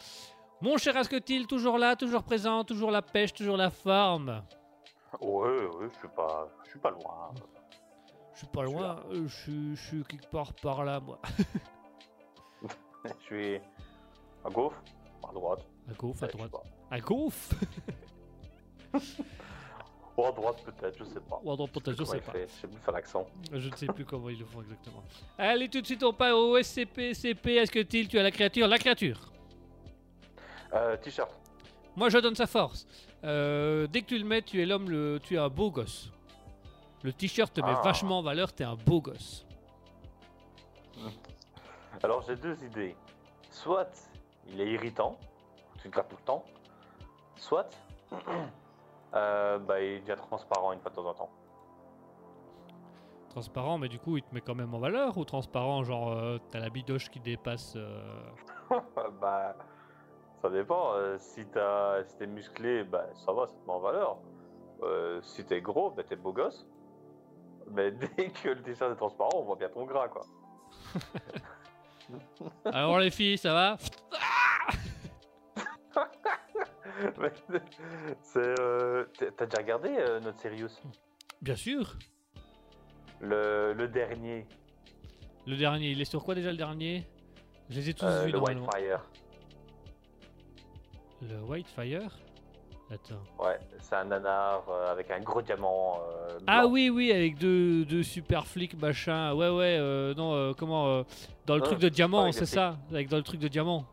Mon cher Asketil, toujours là, toujours présent, toujours la pêche, toujours la forme. Ouais, ouais, je suis pas, je suis pas loin. Je suis pas Je suis loin, euh, je suis- je suis quelque part par là moi. Je suis à gauche, à droite. À gauche, à droite. À gauche Ou à droite peut-être, je sais pas. Ou à droite peut-être, je sais pas. fait, Je sais plus faire l'accent. Je ne sais plus comment ils le font exactement. Allez, tout de suite, on part au SCP, CP, Asketil, tu as la créature, la créature. Euh, T-shirt. Moi, je donne sa force. Euh, dès que tu le mets, tu es l'homme, le... tu es un beau gosse. Le t-shirt te met Ah. vachement en valeur, t'es un beau gosse. Alors j'ai deux idées. Soit il est irritant, tu le grattes tout le temps. Soit euh, bah, il devient transparent une fois de temps en temps. Transparent, mais du coup, il te met quand même en valeur ou transparent, genre euh, t'as la bidoche qui dépasse. euh, bah, ça dépend. si t'es musclé, bah, ça va, ça te met en valeur. Si t'es gros, bah, t'es beau gosse. Mais dès que le t-shirt est transparent, on voit bien ton gras, quoi. Alors les filles, ça va? C'est, euh, t'as déjà regardé euh, notre Sirius Bien sûr. le, le dernier, Le dernier, il est sur quoi déjà le dernier? Je les ai tous euh, vus le normalement. Whitefire. Le Whitefire? Attends. Ouais, c'est un nanar euh, avec un gros diamant. euh, Ah blanc. oui, oui, avec deux, deux super flics, machin. Ouais, ouais, euh, non, euh, comment euh, Dans le truc de diamant, avec c'est ça? Avec dans le truc de diamant.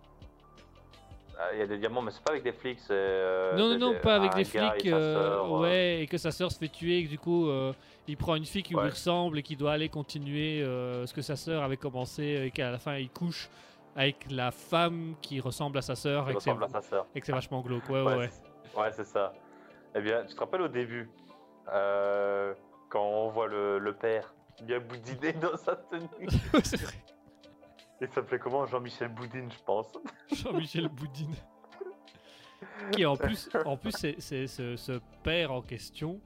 Ah, Il y a des diamants, mais c'est pas avec des flics, euh, non, non, non, des- pas avec des flics. euh, sœur, euh, ouais, et que sa sœur se fait tuer, et que du coup, il prend une fille qui lui ressemble et qui doit aller continuer ce que sa sœur avait commencé, et qu'à la fin, il couche avec la femme qui ressemble à sa sœur, et que c'est et que vachement glauque. Ouais, ouais, ouais. c'est- ouais, c'est ça. Eh bien, tu te rappelles au début, euh, quand on voit le, le père bien boudiné dans sa tenue? C'est vrai. Il s'appelait comment? Jean-Michel Boudine, je pense. Jean-Michel Boudine. qui en plus, en plus c'est, ce, ce père en question,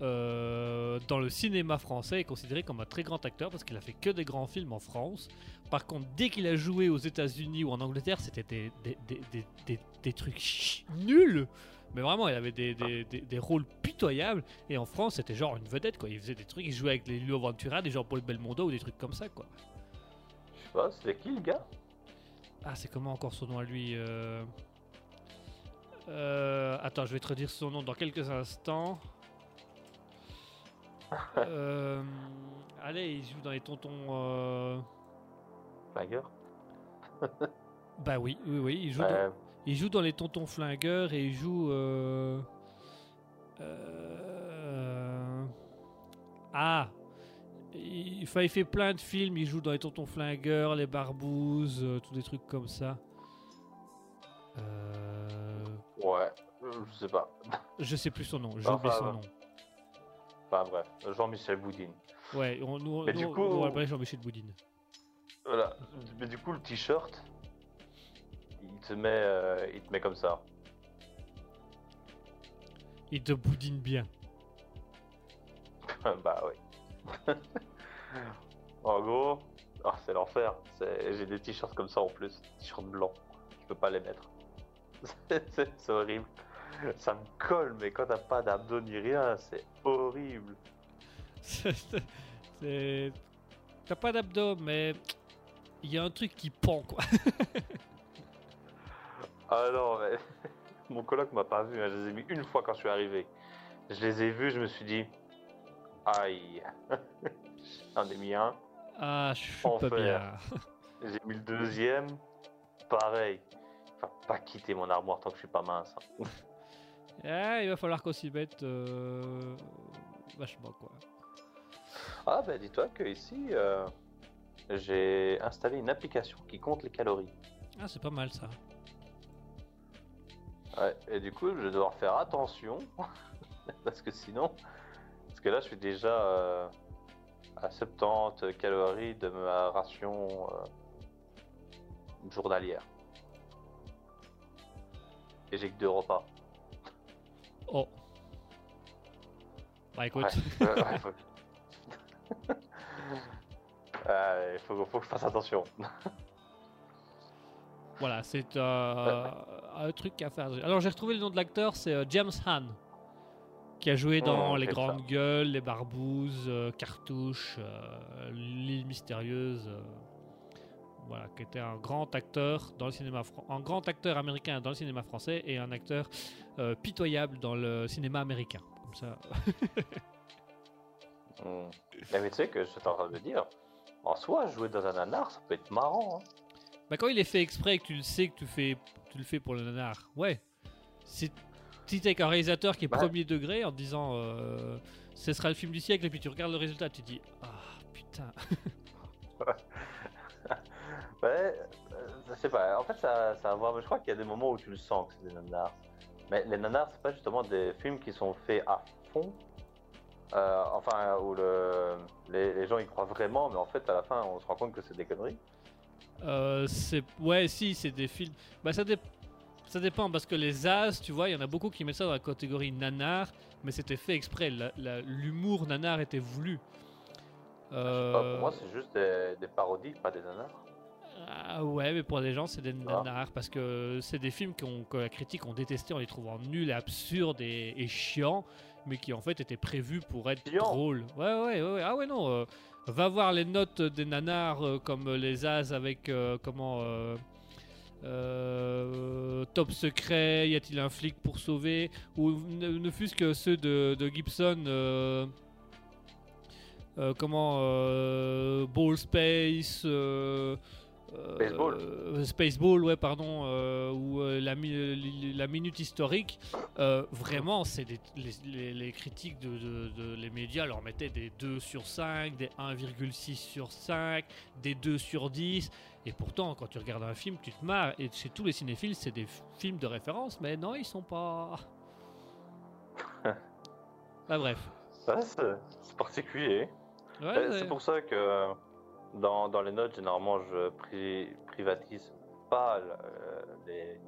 euh, dans le cinéma français, est considéré comme un très grand acteur parce qu'il a fait que des grands films en France. Par contre, dès qu'il a joué aux États-Unis ou en Angleterre, c'était des, des, des, des, des- des trucs nuls. Mais vraiment, il avait des, des, des, des rôles pitoyables. Et en France, c'était genre une vedette, quoi. Il faisait des trucs, il jouait avec les Lio Ventura, des Jean-Paul Belmondo ou des trucs comme ça, quoi. Pas, c'était qui le gars Ah, c'est comment encore son nom à lui euh... Euh, Attends, je vais te redire son nom dans quelques instants. Euh, Allez, il joue dans les tontons. euh, Flingueur Bah oui, oui, oui, il joue, dans... Il joue dans les tontons flingueurs et il joue. Ah il... fait plein de films, il joue dans les tontons flingueurs, les barbouzes, euh, tous des trucs comme ça. Euh... ouais, euh, je sais pas. Je sais plus son nom, j'ai oublié son ouais. nom. Enfin bref, Jean-Michel Boudine. Ouais, on, nous, Mais nous, du coup- on l'appelait Jean-Michel Boudine. Voilà. Mais du coup, le t-shirt, il te met, euh, il te met comme ça. Il te boudine bien. bah oui. en gros, ah, c'est l'enfer. J'ai des t-shirts comme ça en plus, t-shirts blancs. Je peux pas les mettre. C'est- horrible. Ça me colle, mais quand t'as pas d'abdos ni rien, c'est horrible. T'as pas d'abdos, mais il y a un truc qui pend, quoi. Ah non, mais mon coloc m'a pas vu. hein. Je les ai mis une fois quand je suis arrivé. Je les ai vus, je me suis dit, aïe. J'en ai mis un. Ah, je suis pas bien. J'ai mis le deuxième, pareil. Il va pas quitter mon armoire tant que je suis pas mince. hein. Ah, il va falloir qu'on s'y mette euh, vachement, quoi. Ah bah dis-toi que ici, euh, j'ai installé une application qui compte les calories. Ah, c'est pas mal ça. Ouais, et du coup, je vais devoir faire attention parce que sinon, que là, je suis déjà euh, à 70 calories de ma ration euh, journalière. Et j'ai que deux repas. Oh. Bah écoute, Ouais, ouais, ouais, faut... Euh, faut, faut que je fasse attention. voilà, c'est euh, un truc à faire. Alors j'ai retrouvé le nom de l'acteur, c'est James Hahn, qui a joué dans Oh, Les Grandes ça. Gueules, Les Barbouzes, euh, Cartouche, euh, L'île mystérieuse. euh, voilà, qui était un grand acteur dans le cinéma, un grand acteur américain dans le cinéma français et un acteur euh, pitoyable dans le cinéma américain. Comme ça. Hmm. Mais, mais tu sais que je suis en train de dire, en soi, jouer dans un nanar, ça peut être marrant. Hein. Bah quand il est fait exprès et que tu le sais que tu, fais, tu le fais pour le nanar, ouais. C'est- Si t'es avec un réalisateur qui est Bah. premier degré en te disant euh, ce sera le film du siècle et puis tu regardes le résultat, tu te dis ah putain. Ouais, euh, je sais pas. En fait, ça, ça a à voir. mais Je crois qu'il y a des moments où tu le sens que c'est des nanars. Mais les nanars, c'est pas justement des films qui sont faits à fond. Euh, enfin, où le, les, les gens y croient vraiment, mais en fait, à la fin, on se rend compte que c'est des conneries. Euh, c'est ouais si c'est des films. Bah ça, dé- ça dépend parce que les as, tu vois, il y en a beaucoup qui mettent ça dans la catégorie nanar, mais c'était fait exprès. L'humour nanar était voulu. Sais pas, Euh, pour moi, c'est juste des, des parodies, pas des nanars. Ah ouais, mais pour des gens, c'est des Ah. nanars parce que c'est des films que la critique ont détesté en les trouvant nuls et absurdes et, et chiants, mais qui en fait étaient prévus pour être drôles. Ouais, ouais, ouais, ouais. Ah ouais, non. euh, va voir les notes des nanars euh, comme les As avec euh, comment. Euh, top secret, y a-t-il un flic pour sauver Ou ne, fût-ce que ceux de, Gibson, euh, euh, comment Ball Space, Spaceball. euh, Spaceball, ouais, pardon, euh, ou euh, la, la minute historique. euh, vraiment, c'est les, les- les critiques de, de- de- les médias leur mettaient des 2 sur 5, des 1,6 sur 5, des 2 sur 10. Et pourtant, quand tu regardes un film, tu te marres. Et chez tous les cinéphiles, c'est des films de référence, mais non, ils sont pas. ah, bref. Ouais, c'est particulier. Ouais, Euh, ouais. C'est pour ça que euh, dans, dans les notes, généralement, je pri- privatise pas euh, les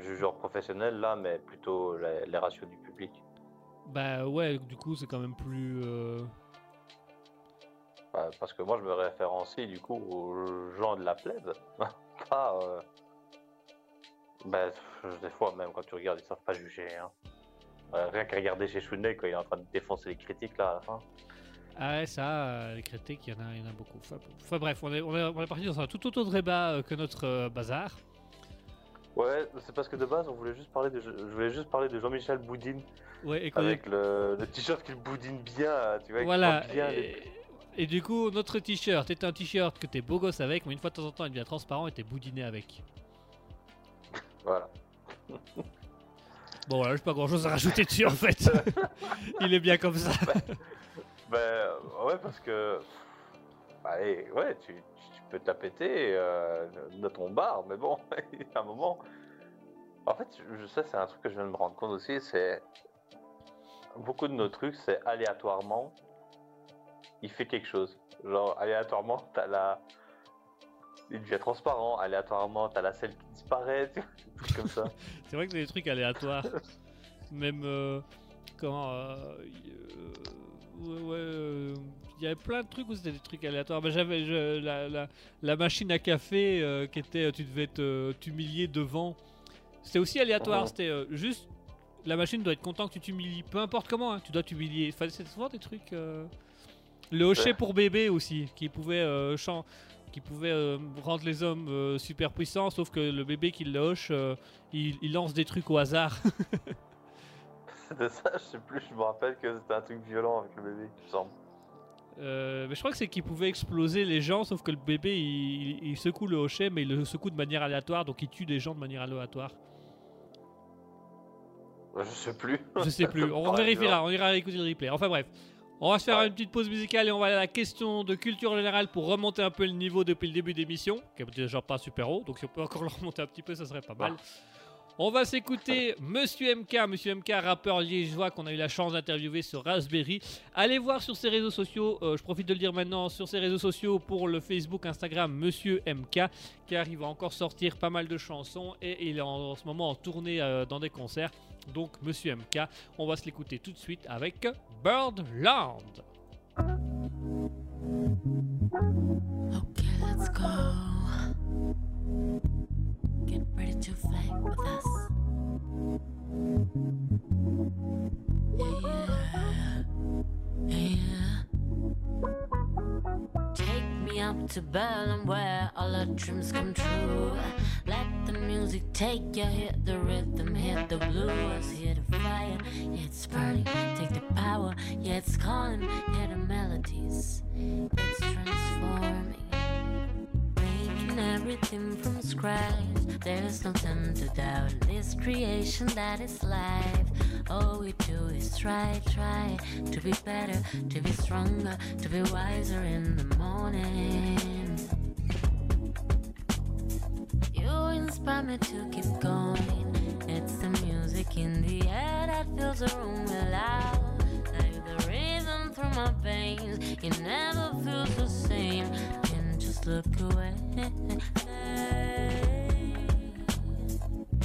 jugeurs professionnels, là, mais plutôt les, les ratios du public. Bah ouais, du coup, c'est quand même plus. euh, Euh, parce que moi, je me référencie, du coup, aux gens de la plèbe. pas... euh, pff, des fois, même quand tu regardes, ils savent pas juger. Hein. Euh, rien qu'à regarder chez Chounet quand il est en train de défoncer les critiques, là, à la fin. Ah ouais, ça, euh, les critiques, il y, en a- il y en a beaucoup. Enfin, enfin, bref, on est, on, est, on est parti dans un tout autre débat euh, que notre euh, bazar. Ouais, c'est parce que de base, on voulait juste parler de, je voulais juste parler de Jean-Michel Boudine. Ouais, et Avec le, le t-shirt qui boudine bien, tu vois, Voilà. bien les- Et, et du coup, notre t-shirt est un t-shirt que t'es beau gosse avec, mais une fois de temps en temps, il devient transparent et t'es boudiné avec. Voilà. Bon, voilà, j'ai pas grand chose à rajouter dessus en fait. il est bien comme ça. Ben euh, ouais, parce que. Allez, ouais, tu, peux te la péter euh, de ton bar, mais bon, il y a un moment. En fait, je, sais, c'est un truc que je viens de me rendre compte aussi, c'est. Beaucoup de nos trucs, c'est aléatoirement. Il fait quelque chose. Genre, aléatoirement, t'as la. Il devient transparent, aléatoirement, t'as la selle qui disparaît, tu vois, des trucs comme ça. C'est vrai que c'est des trucs aléatoires. Même euh, comment euh, euh, ouais, euh, il y avait plein de trucs où c'était des trucs aléatoires. Bah, j'avais je- la, la, la machine à café euh, qui était tu devais t'humilier devant. C'était aussi aléatoire. Mhm. C'était euh, juste la machine doit être content que tu t'humilies, peu importe comment. hein, tu dois t'humilier. Enfin, c'est souvent des trucs. euh, Le hocher Ouais. pour bébé aussi, qui pouvait chan- qui pouvait rendre les hommes super puissants, sauf que le bébé qui le hoche, il, il lance des trucs au hasard. C'était ça, je sais plus, je me rappelle que c'était un truc violent avec le bébé, il me semble. Euh, mais je crois que c'est qu'il pouvait exploser les gens, sauf que le bébé il, il- il secoue le hochet, mais il le secoue de manière aléatoire, donc il tue des gens de manière aléatoire. Je sais plus. Je sais plus, on vérifiera, on ira écouter le replay. Enfin bref, on va se faire Ouais. une petite pause musicale et on va aller à la question de culture générale pour remonter un peu le niveau depuis le début d'émission, qui est déjà pas super haut, donc si on peut encore le remonter un petit peu, ça serait pas mal. On va s'écouter Monsieur MK, Monsieur MK, rappeur liégeois qu'on a eu la chance d'interviewer sur Raspberry. Allez voir sur ses réseaux sociaux, euh, je profite de le dire maintenant, sur ses réseaux sociaux pour le Facebook, Instagram, Monsieur MK, car il va encore sortir pas mal de chansons et il est en, ce moment en tournée euh, dans des concerts. Donc Monsieur MK, on va se l'écouter tout de suite avec Birdland. Get ready to fight with us. Yeah, yeah. Take me up to Berlin where all our dreams come true. Let the music take you, hit the rhythm, hit the blues, hit the fire. Yeah, it's burning, take the power. Yeah, it's calling, hear the melodies. It's transforming, making everything from scratch. There's no time to doubt this creation that is life. All we do is try, try to be better, to be stronger, to be wiser in the morning. You inspire me to keep going. It's the music in the air that fills the room loud. Like the rhythm through my veins. It never feels the same. Can just look away.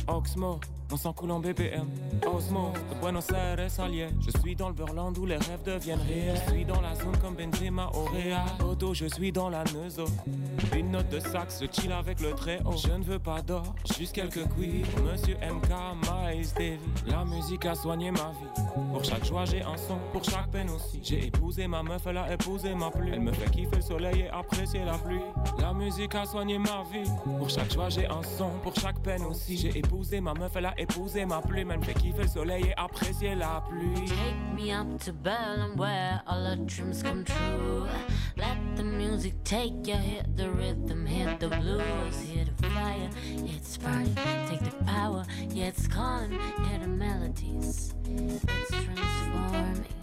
Oxmo, on s'en coule en BPM. Osmo, de Buenos Aires à. Je suis dans le Burland où les rêves deviennent réels. Je suis dans la zone comme Benzema au Real. Auto, je suis dans la Neuzo. Une note de sax, je chill avec le très haut. Je ne veux pas d'or, juste quelques queers. Monsieur MK, Miles Davis. La musique a soigné ma vie. Pour chaque joie, j'ai un son, pour chaque peine aussi. J'ai épousé ma meuf, elle a épousé ma pluie. Elle me fait kiffer le soleil et apprécier la pluie. La musique a soigné ma vie. Pour chaque joie, j'ai un son, pour chaque peine aussi. J'ai épousé ma meuf, elle a épousé ma pluie. Elle me fait kiffer le soleil et apprécier la pluie. Take me up to Berlin where all our dreams come true. Let the music take you, hit the rhythm, hit the blues, hit the fire. It's burning, take the power. Yeah, it's calling, hear the melodies. It's transforming.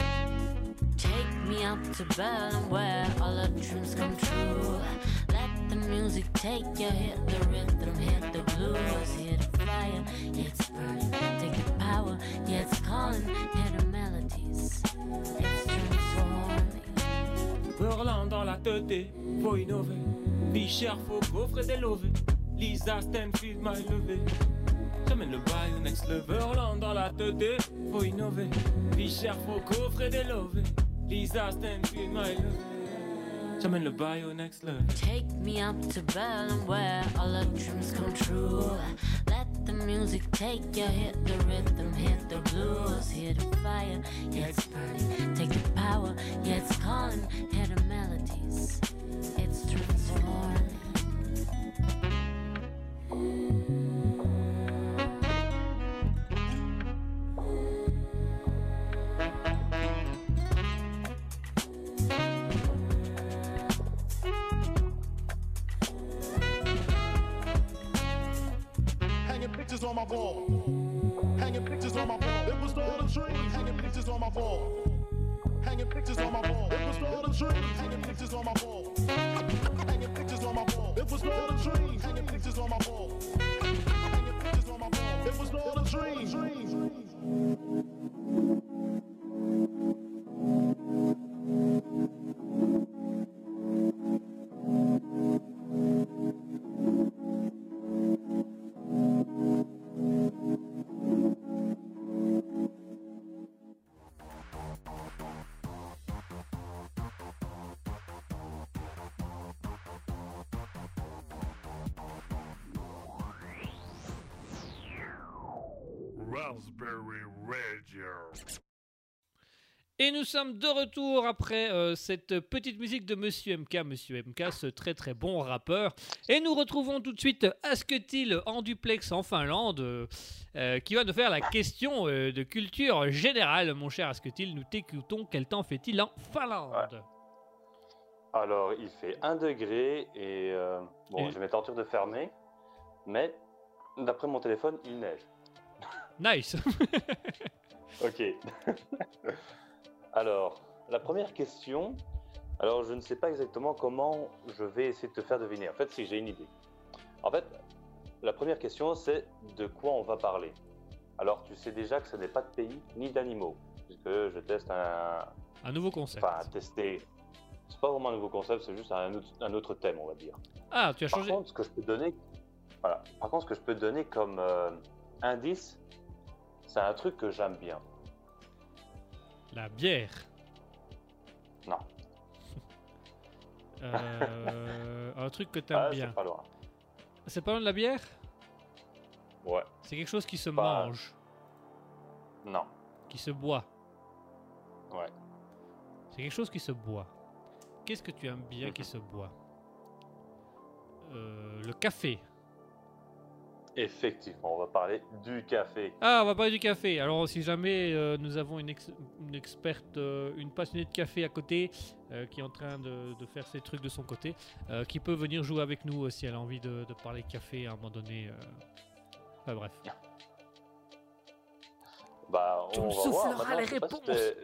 Take me up to Berlin where all our dreams come true. Let the music take you, hit the rhythm, hit the blues, hit the fire. It's burning, take the power. Yeah, it's calling, hear the melodies. It's transforming. Berlin dans la tête, faut innover. Vie chère, faut coffrer des lovés. Lisa Stanfield m'a élevé. J'amène le bail next level. Dans la faut innover. Faut coffrer des lovés. Lisa m'a élevé. J'amène le bail next level. Take me up to Berlin where all our dreams come true. Let the music take you, hit the rhythm, hit the blues, hit the fire. Yeah, it's burning, take the power. Yeah, it's calling, hear the melodies. It's transforming. My wall. Hanging pictures on my wall. It was all a dream. Hanging pictures on my wall. Hanging pictures on my wall. It was all a dream. Hanging pictures on my wall. Hanging pictures on my wall. It was all a dream. Hanging pictures on my wall. Hanging pictures on my wall. It was all a dream. Raspberry Radio. Et nous sommes de retour après euh, cette petite musique de Monsieur MK, Monsieur MK, ce très très bon rappeur. Et nous retrouvons tout de suite Asketil en duplex en Finlande, euh, euh, qui va nous faire la question euh, de culture générale. Mon cher Asketil, nous t'écoutons. Quel temps fait-il en Finlande? Alors, il fait 1 degré et euh, bon, Et- je vais tenture de fermer, mais d'après mon téléphone, il neige. Nice Ok. alors, la première question. Alors, je ne sais pas exactement comment je vais essayer de te faire deviner. En fait, si j'ai une idée. En fait, la première question, c'est de quoi on va parler. Alors, tu sais déjà que ce n'est pas de pays ni d'animaux, puisque je teste un. Un nouveau concept. Enfin, tester. C'est pas vraiment un nouveau concept, c'est juste un autre, un autre thème, on va dire. Ah, tu as Par changé. contre, ce que je peux donner, voilà. Par contre, ce que je peux donner comme euh, indice, c'est un truc que j'aime bien. La bière. Non. Euh, un truc que t'aimes Ah, bien. c'est pas loin. C'est pas loin de la bière? Ouais. C'est quelque chose qui se Pas- mange, Non. qui se boit. Ouais. C'est quelque chose qui se boit. Qu'est-ce que tu aimes bien qui se boit? Euh, Le café. Effectivement, on va parler du café. Ah, on va parler du café. Alors, si jamais euh, nous avons une, ex- une experte, euh, une passionnée de café à côté, euh, qui est en train de, de faire ses trucs de son côté, euh, qui peut venir jouer avec nous euh, si elle a envie de, de parler café à un moment donné. euh. Enfin, bref. Bah, Tu on me va voir. Maintenant, les je sais pas si réponses.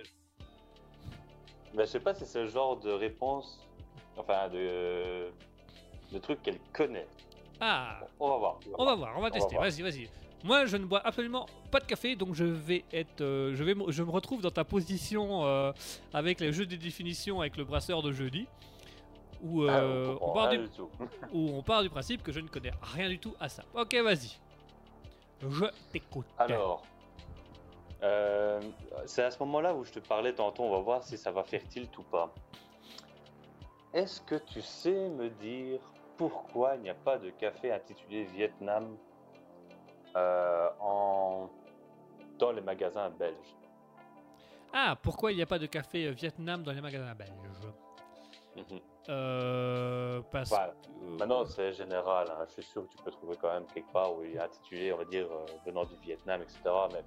je sais pas si c'est le genre de réponse, enfin de, de truc qu'elle connaît. Ah, On va voir. on va voir, on va tester. Vas-y, vas-y. Moi, je ne bois absolument pas de café, donc je vais être, euh, je vais, me- je me retrouve dans ta position euh, avec les jeux des définitions avec le brasseur de jeudi, où, Ah, euh, on part du, où on part du principe que je ne connais rien du tout à ça. Ok, vas-y. Je t'écoute. Alors, c'est à ce moment-là où je te parlais tantôt, on va voir si ça va faire tilt ou pas. Est-ce que tu sais me dire pourquoi il n'y a pas de café intitulé Vietnam euh, en... dans les magasins belges? Ah, pourquoi il n'y a pas de café euh, Vietnam dans les magasins belges? Mhm. Euh, parce Voilà. que- Maintenant, c'est général. hein. Je suis sûr que tu peux trouver quand même quelque part où il est intitulé, on va dire, euh, venant du Vietnam, etc. Mais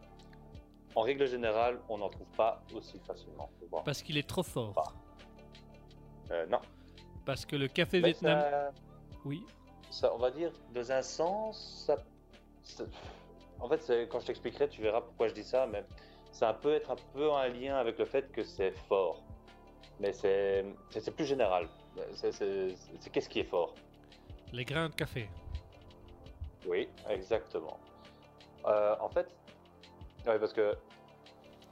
en règle générale, on n'en trouve pas aussi facilement. parce qu'il est trop fort. Euh, non. Parce que le café Mais Vietnam. ça- Oui. ça, on va dire, dans un sens, ça, ça- en fait, quand je t'expliquerai, tu verras pourquoi je dis ça, mais ça peut être un peu en lien avec le fait que c'est fort. Mais c'est plus général. C'est- qu'est-ce qui est fort? Les grains de café. Oui, exactement. Euh, en fait, ouais, parce que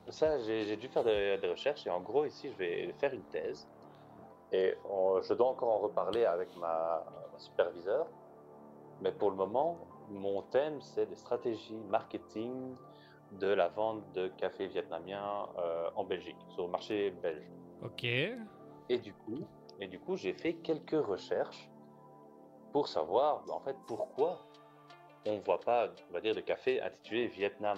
ça, j'ai j'ai dû faire des, des recherches et en gros, ici, je vais faire une thèse et on- je dois encore en reparler avec ma, ma superviseure. Mais pour le moment, mon thème, c'est les stratégies marketing de la vente de café vietnamien euh, en Belgique, sur le marché belge. Ok. Et du coup, et du coup, j'ai fait quelques recherches pour savoir, en fait, pourquoi on ne voit pas, on va dire, de café intitulé Vietnam.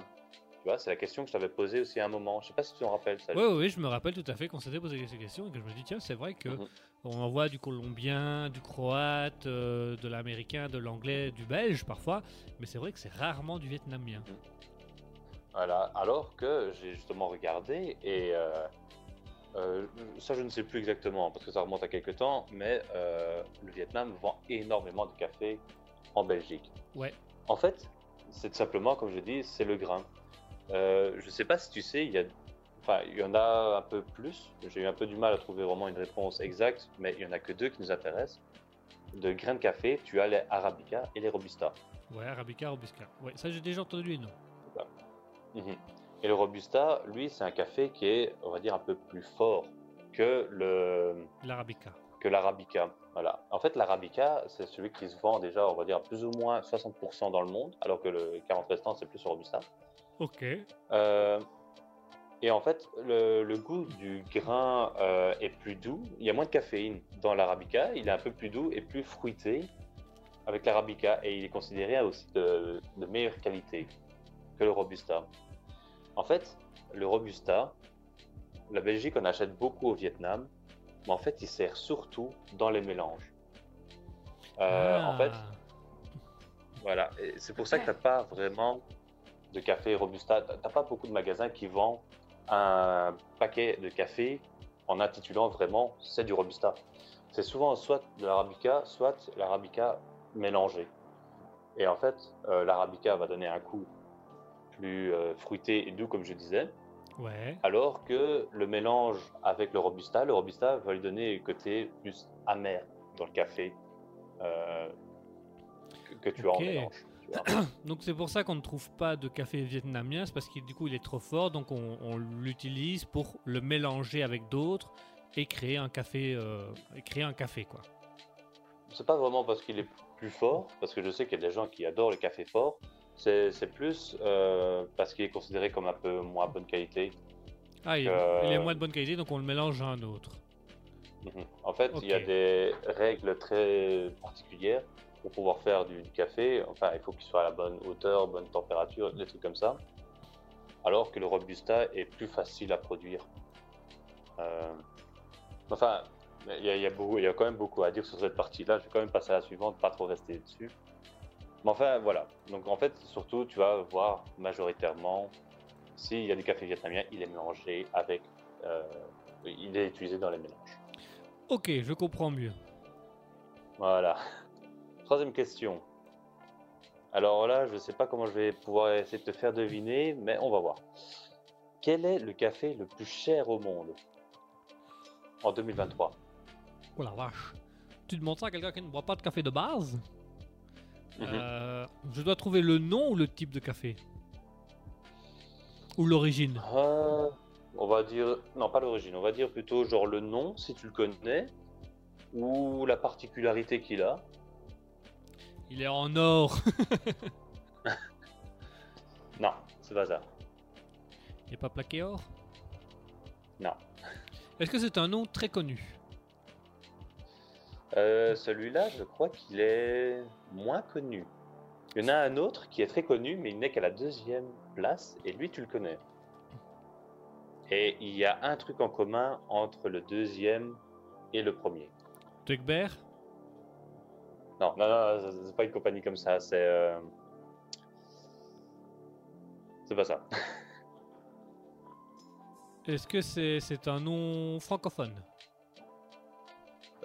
Tu vois, c'est la question que je t'avais posée aussi à un moment. Je sais pas si tu t'en rappelles. Oui, oui, je me rappelle tout à fait qu'on s'était posé ces questions et que je me dis, tiens, c'est vrai que Mhm. on en voit du colombien, du croate, euh, de l'américain, de l'anglais, du belge parfois, mais c'est vrai que c'est rarement du vietnamien. Voilà. Alors que j'ai justement regardé et euh, euh, ça, je ne sais plus exactement parce que ça remonte à quelques temps, mais le Vietnam vend énormément de café en Belgique. Ouais. En fait, c'est simplement, comme je dis, c'est le grain. Euh, je sais pas si tu sais, il y a, enfin, il y en a un peu plus. J'ai eu un peu du mal à trouver vraiment une réponse exacte, mais il y en a que deux qui nous intéressent. De grains de café, tu as les Arabica et les Robusta. Ouais, Arabica, Robusta. Ouais, ça j'ai déjà entendu les noms. Mhm. Et le Robusta, lui, c'est un café qui est, on va dire, un peu plus fort que le L'Arabica. que l'Arabica. Voilà. En fait, l'Arabica, c'est celui qui se vend déjà, on va dire, plus ou moins 60% dans le monde, alors que le 40 restant, c'est plus le Robusta. Ok. Euh, et en fait, le, le goût du grain euh, est plus doux. Il y a moins de caféine dans l'arabica. Il est un peu plus doux et plus fruité avec l'arabica. Et il est considéré aussi de, de meilleure qualité que le robusta. En fait, le robusta, la Belgique en achète beaucoup au Vietnam, mais en fait, il sert surtout dans les mélanges. Euh, En fait, Ah. voilà, et c'est pour ça que t'as pas vraiment de café Robusta. T'as pas beaucoup de magasins qui vendent un paquet de café en intitulant vraiment c'est du Robusta. C'est souvent soit de l'Arabica, soit l'Arabica mélangé. Et en fait, euh, l'Arabica va donner un goût plus euh, fruité et doux, comme je disais, Ouais. alors que le mélange avec le Robusta, le Robusta va lui donner un côté plus amer dans le café euh, que, que tu as en mélange. Donc c'est pour ça qu'on ne trouve pas de café vietnamien, c'est parce que du coup il est trop fort, donc on, on l'utilise pour le mélanger avec d'autres et créer un café, euh, créer un café quoi. C'est pas vraiment parce qu'il est plus fort, parce que je sais qu'il y a des gens qui adorent le café fort. C'est plus euh, parce qu'il est considéré comme un peu moins bonne qualité. Ah, il, Euh, il est moins de bonne qualité, donc on le mélange à un autre. Mhm. En fait, il y a des règles très particulières pour pouvoir faire du, du café. Enfin, il faut qu'il soit à la bonne hauteur, bonne température, des trucs comme ça. Alors que le robusta est plus facile à produire. Euh, Enfin, il y, a, il y a beaucoup- il y a quand même beaucoup à dire sur cette partie-là. Je vais quand même passer à la suivante, pas trop rester dessus. Mais enfin, voilà. Donc, en fait, surtout, tu vas voir majoritairement, s'il y a du café vietnamien, il est mélangé avec. euh, il est utilisé dans les mélanges. Ok, je comprends mieux. Voilà. Troisième question. Alors là, je ne sais pas comment je vais pouvoir essayer de te faire deviner, mais on va voir. Quel est le café le plus cher au monde en 2023 Oh la vache. Tu demandes ça à quelqu'un qui ne boit pas de café de base? Mhm. Euh, Je dois trouver le nom ou le type de café? Ou l'origine? Euh, On va dire... Non, pas l'origine. On va dire plutôt genre le nom, si tu le connais, ou la particularité qu'il a. Il est en or. Non, c'est pas ça. Il n'est pas plaqué or? Non. Est-ce que c'est un nom très connu? Euh, Celui-là, je crois qu'il est moins connu. Il y en a un autre qui est très connu, mais il n'est qu'à la deuxième place, et lui, tu le connais. Et il y a un truc en commun entre le deuxième et le premier. Tugbert? Non, non, non, c'est- pas une compagnie comme ça, c'est... euh, C'est pas ça. Est-ce que c'est un nom francophone?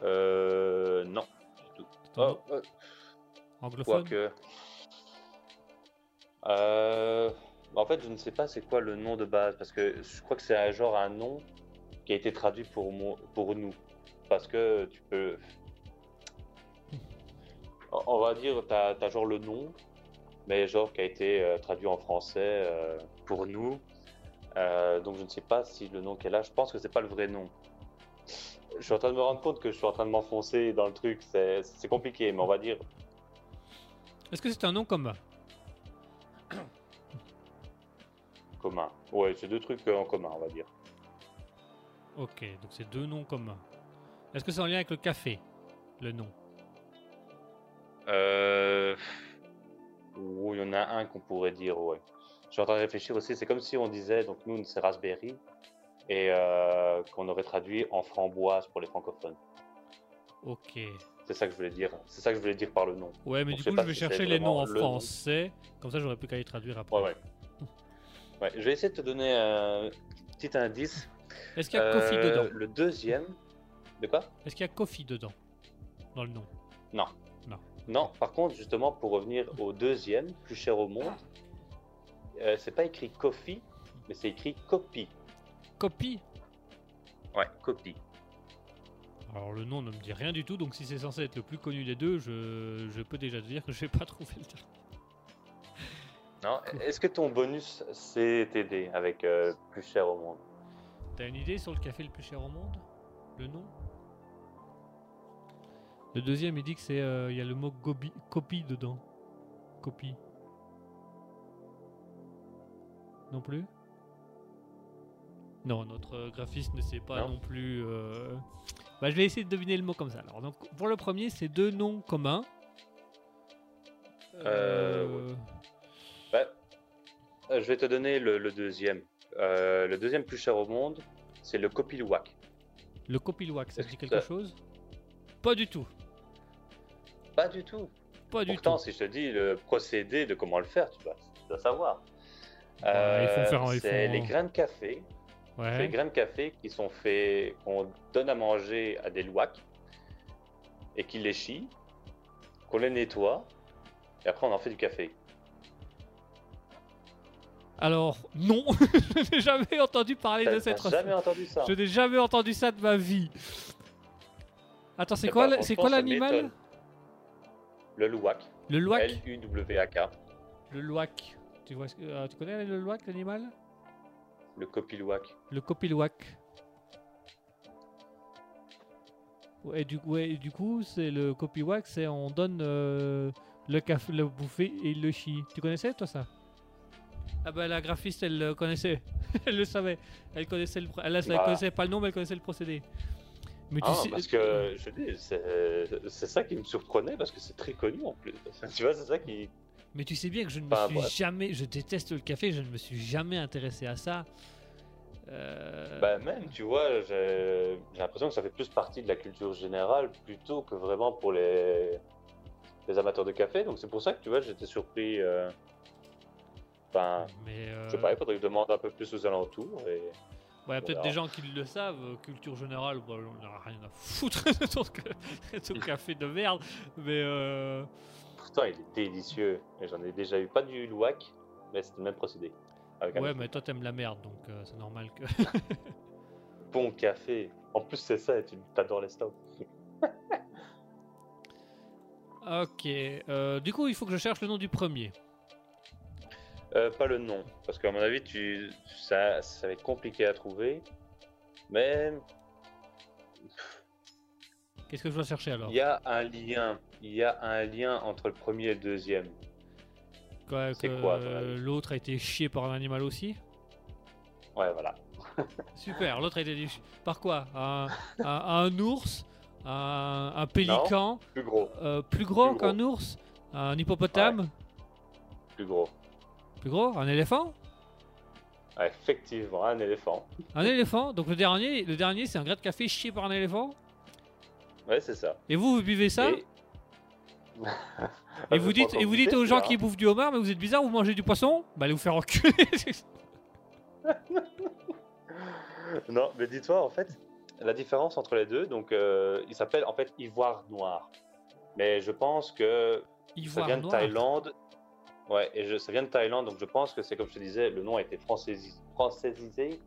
Euh... Non, du tout. Oh, euh, anglophone? Quoique. Euh, En fait, je ne sais pas c'est quoi le nom de base, parce que je crois que c'est un genre un nom qui a été traduit pour, mo- pour nous. Parce que tu peux. On- va dire, tu as, genre le nom, mais genre qui a été euh, traduit en français euh, pour nous. Euh, donc je ne sais pas si le nom qu'elle a, je pense que c'est pas le vrai nom. Je suis en train de me rendre compte que je suis en train de m'enfoncer dans le truc, c'est compliqué, mais on va dire Est-ce que c'est un nom commun? Commun. Ouais, c'est deux trucs en commun, on va dire. Ok, donc c'est deux noms communs. Est-ce que c'est en lien avec le café Le nom? Euh... oh, il y en a un qu'on pourrait dire, ouais. Je suis en train de réfléchir aussi, c'est comme si on disait, donc nous, c'est raspberry, et euh, qu'on aurait traduit en framboise pour les francophones. Ok. C'est ça que je voulais dire. C'est ça que je voulais dire par le nom. Ouais, mais du coup, je vais si chercher les noms en le nom. français. Comme ça, j'aurais plus qu'à les traduire après. Ouais, ouais. Ouais, je vais essayer de te donner un petit indice. Est-ce qu'il y a coffee Euh, dedans? Le deuxième. De quoi? Est-ce qu'il y a coffee dedans? Dans le nom? Non. Non. Par contre, justement, pour revenir au deuxième, plus cher au monde, euh, c'est pas écrit coffee, mais c'est écrit copy. Copy Ouais, copy. Alors le nom ne me dit rien du tout, donc si c'est censé être le plus connu des deux, je, je peux déjà te dire que je vais pas trouver le dernier. Non, est-ce que ton bonus c'est t'aider avec euh, plus cher au monde? T'as une idée sur le café le plus cher au monde? Le nom? Le deuxième, il dit que c'est. euh, Il y a le mot gobi- copie dedans. Copie. Non plus? Non, notre euh, graphiste ne sait pas non, Non. plus. euh, Bah, je vais essayer de deviner le mot comme ça. Alors, donc, pour le premier, c'est deux noms communs. Euh, Ouais. Je vais te donner le, le deuxième. Le deuxième plus cher au monde, c'est le Copilouac. Le copilouac, ça dit quelque chose? Pas du tout. Pas du tout. Pas du Pourtant, tout. si je te dis le procédé de comment le faire, tu dois, tu dois savoir. Faire- il c'est les grains de café. C'est les grains de café qui sont faits, qu'on donne à manger à des louacs et qui les chient, qu'on les nettoie et après on en fait du café. Alors, non, je n'ai jamais entendu parler de cette t'as jamais recette. entendu ça? Je n'ai jamais entendu ça de ma vie. Attends, c'est Eh quoi, ben, c'est quoi l'animal? Le louac. Le loac L-U-W-A-K. Le loac. Tu, vois, euh, tu connais le loac, l'animal? Le copilouac. Le copilouac. Ouais, du, ouais, et du coup, c'est le copilouac, c'est on donne euh, le café, le bouffé et le chie. Tu connaissais toi ça? Ah bah la graphiste, elle le connaissait. elle le savait. Elle connaissait le, elle Bah. connaissait pas le nom, mais elle connaissait le procédé. Mais Ah, parce que je dis, c'est ça qui me surprenait parce que c'est très connu en plus. tu vois, c'est ça qui. Mais tu sais bien que je ne me Enfin, suis bref. jamais, je déteste le café, je ne me suis jamais intéressé à ça. Euh, Bah, même, tu vois, j'ai j'ai l'impression que ça fait plus partie de la culture générale plutôt que vraiment pour les, les amateurs de café. Donc c'est pour ça que tu vois, j'étais surpris. euh, Enfin, mais euh, je sais pas, il faudrait que je demande un peu plus aux alentours. Et... Ouais, peut-être Voilà. des gens qui le savent, euh, culture générale, bon, on n'a rien à foutre de ton café de merde, mais euh, Pourtant, il est délicieux. J'en ai déjà eu pas du louac, mais c'était le même procédé. Ouais, mais toi t'aimes la merde, donc euh, c'est normal que. bon café. En plus, c'est ça, et tu t'adores les stouts. ok, euh, du coup il faut que je cherche le nom du premier. Euh, pas le nom, parce qu'à mon avis, tu... ça, ça va être compliqué à trouver. Mais Qu'est-ce que je dois chercher alors il y a un lien. Il y a un lien entre le premier et le deuxième. Quoi, c'est que, quoi, L'autre a été chié par un animal aussi Ouais, voilà. Super, l'autre a été chi- par quoi? Un, un- un ours? Un, un pélican? Plus gros, euh, Plus gros Plus gros. qu'un ours? Un hippopotame? Plus gros. Plus gros Un éléphant effectivement, un éléphant. Un éléphant Donc le dernier, le dernier c'est un grain de café chié par un éléphant Ouais, c'est ça. Et vous, vous buvez ça Et, Et vous dites, et vous dites aux gens qui bouffent du homard, mais vous êtes bizarre, vous mangez du poisson Bah allez vous faire enculer Non, mais dis-toi, en fait, la différence entre les deux, donc, euh, il s'appelle en fait ivoire noir. Mais je pense que ça Ivoire vient de noir. Thaïlande. Ouais, et je, ça vient de Thaïlande, donc je pense que c'est comme je te disais, le nom a été francaisi- francisé,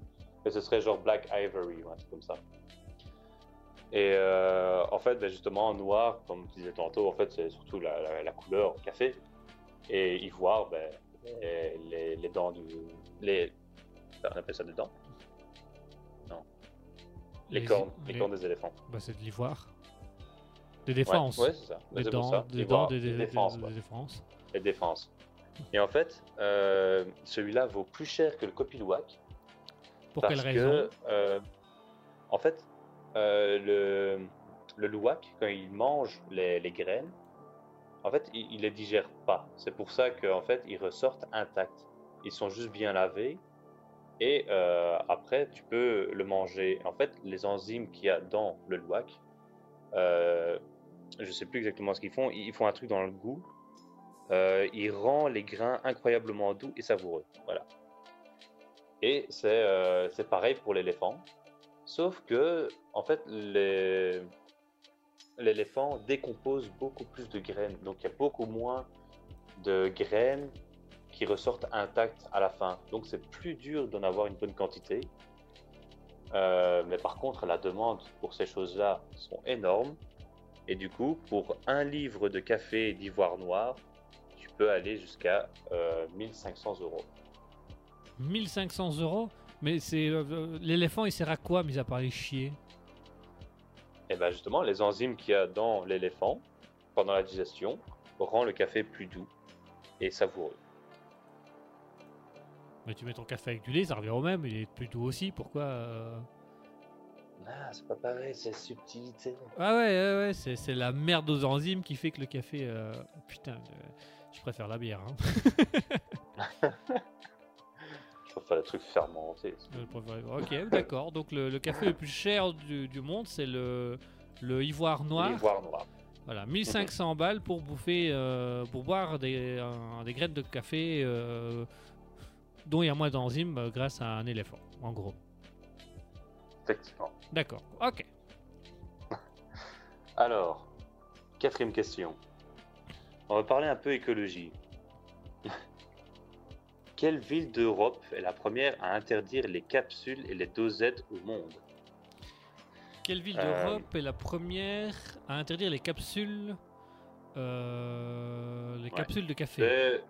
que ce serait genre Black Ivory ou un truc comme ça. Et euh, en fait, ben, justement, noir, comme tu disais tantôt, en fait, c'est surtout la, la- la couleur café. Et ivoire, ben, les, les- les dents du. Les, on appelle ça des dents? Non. Les, Les- cornes, les, cornes des éléphants. Bah c'est de l'ivoire. Des Ouais, défenses. Ouais, c'est ça. des C'est pour dents, des dents, des, des- des- défenses, des défenses. Et en fait, euh, celui-là vaut plus cher que le copilouac. Pour parce quelle raison? que, euh, en fait, euh, le, le louac, quand il mange les, les graines, en fait, il, il les digère pas. C'est pour ça qu'en fait, ils ressortent intacts. Ils sont juste bien lavés. Et euh, après, tu peux le manger. En fait, les enzymes qu'il y a dans le louac, euh, je sais plus exactement ce qu'ils font. Ils font un truc dans le goût. Euh, il rend les grains incroyablement doux et savoureux. Voilà. Et c'est euh, pareil pour l'éléphant. Sauf que, en fait, l'éléphant décompose beaucoup plus de graines. Donc, il y a beaucoup moins de graines qui ressortent intactes à la fin. Donc, c'est plus dur d'en avoir une bonne quantité. Euh, mais par contre, la demande pour ces choses-là sont énormes. Et du coup, pour un livre de café d'ivoire noir, tu peux aller jusqu'à euh, 1500 euros. 1500 euros Mais c'est euh, euh, l'éléphant, il sert à quoi, mis à part les chier? Et bien justement, les enzymes qu'il y a dans l'éléphant pendant la digestion rend le café plus doux et savoureux. Mais tu mets ton café avec du lait, ça revient au même, il est plus doux aussi, pourquoi euh? Ah, c'est pas pareil, c'est subtilité. Ah ouais, ouais, ouais, c'est, c'est la merde aux enzymes qui fait que le café... euh, Putain, euh, je préfère la bière. Hein. Je préfère les trucs fermentés. Préfère- Ok, d'accord, donc le, le café le plus cher du, du monde, c'est le, le ivoire noir. L'ivoire noir. Voilà, 1500 balles pour bouffer, euh, pour boire des, un- des graines de café euh, dont il y a moins d'enzymes euh, grâce à un éléphant, en gros. Effectivement. D'accord, ok. Alors, quatrième question. On va parler un peu écologie. Quelle ville d'Europe est la première à interdire les capsules et les dosettes au monde? Quelle ville Euh, d'Europe est la première à interdire les capsules Euh, les Ouais. capsules de café? C'est.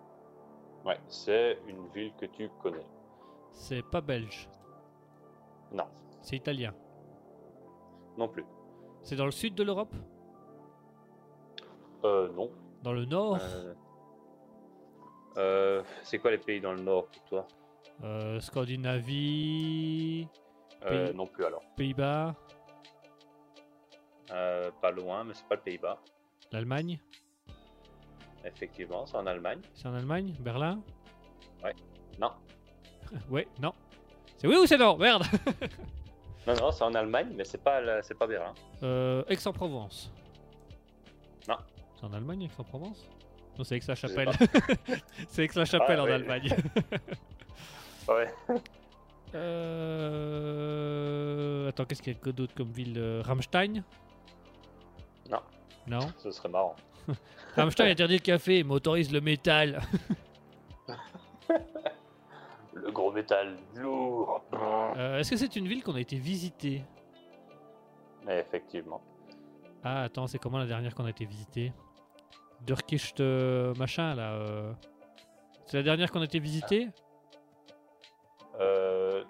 Ouais, c'est une ville que tu connais. C'est pas belge, Non, c'est italien. non plus. C'est dans le sud de l'Europe? Euh, non. Dans le nord Euh, euh, c'est quoi les pays dans le nord pour toi Euh, Scandinavie Pays- Non plus alors. Pays-Bas pas loin, mais c'est pas le Pays-Bas. L'Allemagne Effectivement, c'est en Allemagne. C'est en Allemagne Berlin Non. Ouais, non. C'est oui ou c'est non? Merde Non, non, c'est en Allemagne, mais c'est pas, c'est pas Berlin. euh, Aix-en-Provence Non. C'est en Allemagne, Aix-en-Provence Non, c'est Aix-la-Chapelle. c'est Aix-la-Chapelle Ah, en. Allemagne. Ouais. Euh... Attends, qu'est-ce qu'il y a d'autre comme ville Euh, Rammstein? Non. Non? Ce serait marrant. Rammstein interdit le café, mais autorise le métal. Le gros métal lourd. Euh, Est-ce que c'est une ville qu'on a été Mais effectivement. Ah, attends, c'est comment la dernière qu'on a été visiter Durkicht euh, machin là. euh. C'est la dernière qu'on a été visiter Euh,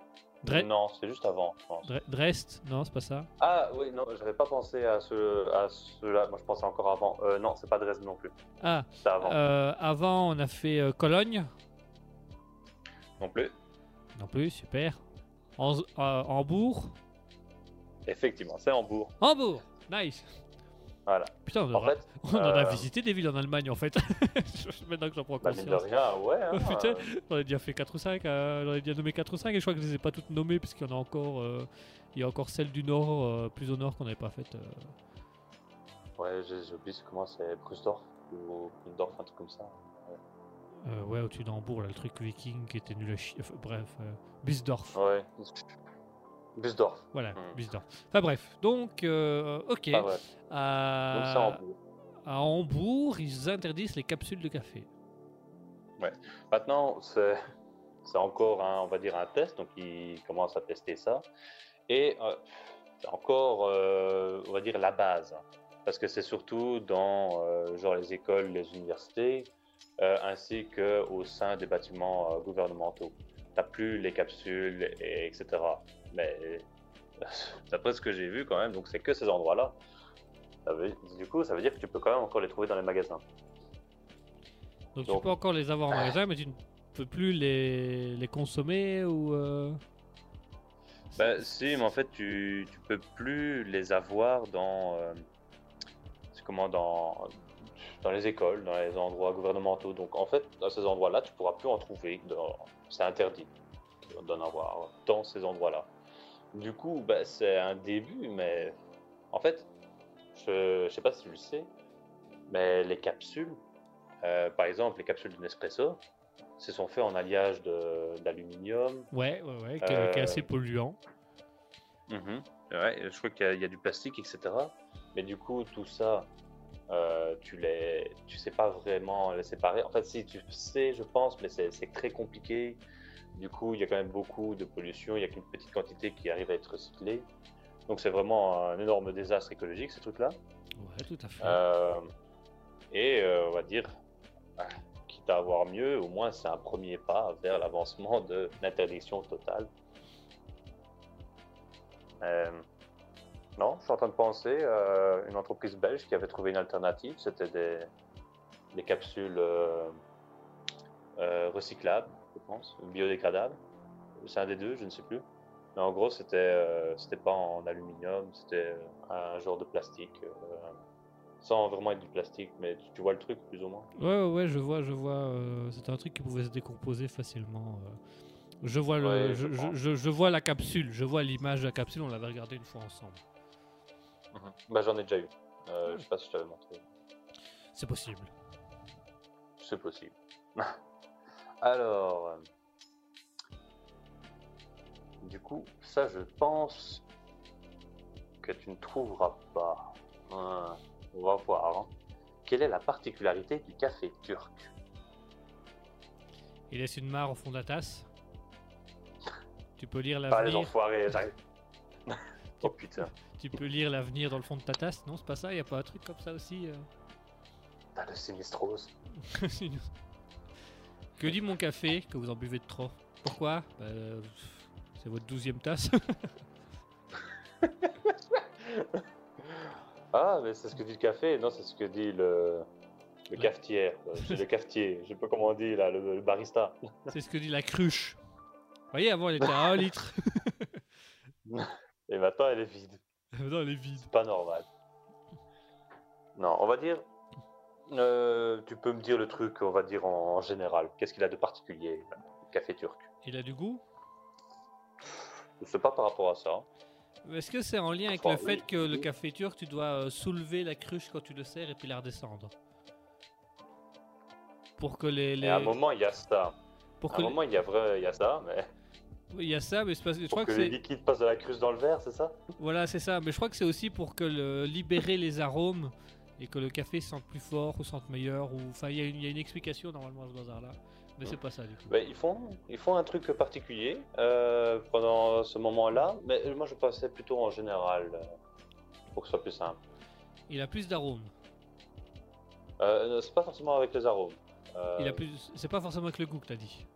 Dre- non, c'est juste avant, je pense. Dre- Dresde Non, c'est pas ça. Ah oui, non, j'avais pas pensé à ce, à cela. Moi, je pensais encore avant. Euh, non, c'est pas Dresde non plus. Ah, C'est avant. euh, avant on a fait Cologne. Non plus. Non plus, super. En- Hambourg. Effectivement, c'est Hambourg. Hambourg Nice Voilà. Putain, on, En aura- fait, on en a euh, visité des villes en Allemagne en fait. Maintenant que j'en prends bah, conscience. rien, ouais. hein, Putain. euh, J'en ai déjà fait 4 ou 5, euh, j'en ai déjà nommé 4 ou 5 et je crois que je les ai pas toutes nommées parce qu'il y en a encore, il y a encore celle du nord, plus au nord qu'on n'avait pas faite. ouais, j'ai oublié comment c'est Brusdorf ou Brundorf, un truc comme ça. Ouais, au-dessus d'Hambourg, là, le truc viking qui était nul à chier. Enfin, bref, Bisdorf. Ouais. Busdorf. Voilà, Hmm. Bisdorf. Enfin bref, donc, euh, ok. Ah ouais. À... Donc c'est Hambourg. à Hambourg, ils interdisent les capsules de café. Maintenant, c'est encore, un, on va dire, un test, donc ils commencent à tester ça. Et euh, encore, euh, on va dire, la base. Parce que c'est surtout dans genre les écoles, les universités, ainsi qu'au sein des bâtiments gouvernementaux. T'as plus les capsules, et, etc. Mais d'après ce que j'ai vu quand même, donc c'est que ces endroits-là. Du coup, ça veut dire que tu peux quand même encore les trouver dans les magasins. Donc, tu peux encore les avoir en magasin, mais tu ne peux plus les, les consommer ou... euh, Bah, si, mais en fait, tu, tu peux plus les avoir dans. euh, c'est comment dans, dans les écoles, dans les endroits gouvernementaux. Donc, en fait, dans ces endroits-là, tu pourras plus en trouver. C'est interdit d'en avoir dans ces endroits-là. Du coup, bah, c'est un début, mais en fait, je, je sais pas si tu le sais, mais les capsules, euh, par exemple, les capsules de Nespresso, se sont faits en alliage d'aluminium, Ouais, ouais, ouais, qui, est- Euh, assez polluant. Mhm. Ouais, je crois qu'il y, a- il y a du plastique, etc. Mais du coup, tout ça, euh, tu les, tu sais pas vraiment les séparer. En fait, si tu sais, je pense, mais c'est très compliqué. Du coup, il y a quand même beaucoup de pollution. Il y a qu'une petite quantité qui arrive à être recyclée. Donc, c'est vraiment un énorme désastre écologique, ces trucs-là. Ouais, tout à fait. Euh, et euh, on va dire, ah, quitte à avoir mieux, au moins c'est un premier pas vers l'avancement de l'interdiction totale. Euh, non, je suis en train de penser à une entreprise belge qui avait trouvé une alternative. C'était des, des capsules recyclables, je pense, ou biodégradables. C'est un des deux, je ne sais plus. Mais en gros, c'était euh, c'était pas en aluminium, c'était un genre de plastique. euh, sans vraiment être du plastique, mais tu, tu vois le truc plus ou moins. Ouais, ouais, je vois, je vois. euh, C'était un truc qui pouvait se décomposer facilement. euh. Je vois le, Ouais, je, je je- vois la capsule, je vois l'image de la capsule. On l'avait regardé une fois ensemble. Bah, j'en ai déjà eu. Euh, Je sais pas si je t'avais montré. C'est possible. C'est possible. Alors, euh, du coup, ça, je pense que tu ne trouveras pas. Hein, on va voir. hein. Quelle est la particularité du café turc? Il laisse une mare au fond de la tasse. Tu peux lire Pas les l'avenir. enfoirés, j'arrive. oh putain. Tu peux lire l'avenir dans le fond de ta tasse. Non, c'est pas ça. Il y a pas un truc comme ça aussi. euh Sinistros. que dit mon café que vous en buvez de trop Pourquoi? Bah, euh, C'est votre douzième tasse. Ah, mais c'est ce que dit le café. Non, c'est ce que dit le, le Ouais. cafetière. C'est le cafetier. Je sais pas comment on dit là, le, le barista. C'est ce que dit la cruche. Vous voyez, avant elle était à 1 litre. Et maintenant, elle est vide. non, elle est vide. C'est pas normal. Non, on va dire. Euh, tu peux me dire le truc, on va dire en, en général. Qu'est-ce qu'il a de particulier, le café turc Il a du goût Je sais pas par rapport à ça. Est-ce que c'est en lien avec Enfin, le fait oui. que le café turc, tu dois euh, soulever la cruche quand tu le sers et puis la redescendre? Pour que les. les- Et à un moment, il y a ça. pour À que un moment, il y a vrai, il y a ça, mais Il y a ça, mais je pour crois que, que les c'est. liquides passent de la cruche dans le verre, c'est ça? Voilà, c'est ça. Mais je crois que c'est aussi pour que le... libérer les arômes et que le café sente plus fort ou sente meilleur. Ou... Enfin, il y, a une- il y a une explication normalement à ce bazar-là. Mais c'est pas ça du coup. Ben, ils, font, ils font un truc particulier euh, pendant ce moment-là, mais moi je pensais plutôt en général, euh, pour que ce soit plus simple. Il a plus d'arômes. Euh, c'est pas forcément avec les arômes. Euh, Il a plus. C'est pas forcément avec le goût que t'as dit.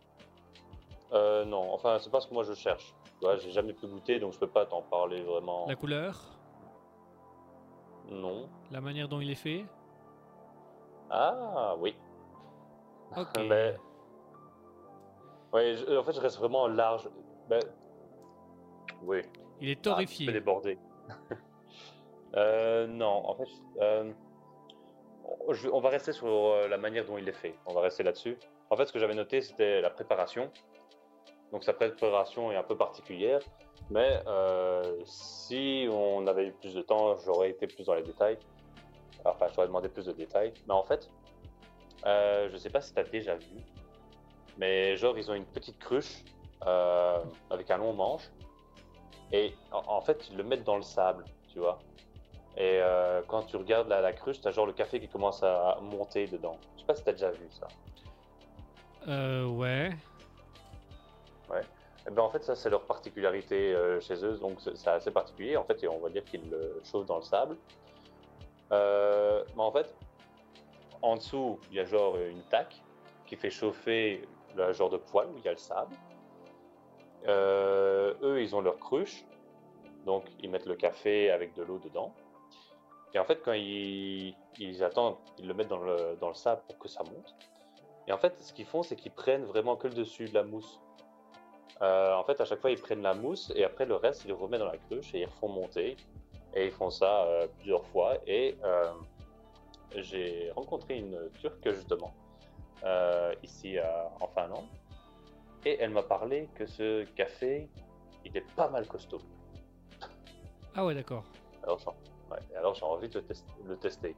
non, enfin c'est pas ce que moi je cherche. Tu vois, j'ai jamais pu goûter, donc je peux pas t'en parler vraiment. La couleur, Non. la manière dont il est fait. Ah oui. Ok. Mais... Je- en fait je reste vraiment large. Ben... Oui. Il est Ah, torréfié. peu débordé. Euh, non, en fait, euh, je- on va rester sur euh, la manière dont il est fait. On va rester là-dessus. En fait, ce que j'avais noté, c'était la préparation. Donc, sa préparation est un peu particulière. Mais euh, si on avait eu plus de temps, j'aurais été plus dans les détails. Enfin, j'aurais demandé plus de détails. Mais en fait, euh, je sais pas si tu as déjà vu, mais genre, ils ont une petite cruche euh, avec un long manche. Et en, fait, ils le mettent dans le sable, tu vois. Et quand tu regardes la, cruche, t'as genre le café qui commence à monter dedans. Je sais pas si t'as déjà vu ça. Euh, ouais. Et ben en fait, ça c'est leur particularité euh, chez eux, donc c'est assez particulier. En fait, on va dire qu'ils le chauffent dans le sable. Euh, mais en fait, en dessous, il y a genre une taque qui fait chauffer le genre de poêle où il y a le sable. Euh, eux, ils ont leur cruche, donc ils mettent le café avec de l'eau dedans. Et en fait, quand ils, ils attendent, ils le mettent dans le, dans le sable pour que ça monte. Et en fait, ce qu'ils font, c'est qu'ils prennent vraiment que le dessus de la mousse. Euh, en fait, à chaque fois, ils prennent la mousse et après, le reste, ils le remettent dans la cruche et ils refont monter. Et ils font ça euh, plusieurs fois. Et euh, j'ai rencontré une Turque, justement, ici en Finlande. Et elle m'a parlé que ce café, il est pas mal costaud. Ah ouais, d'accord. Alors, ouais, alors j'ai envie de le, le tester.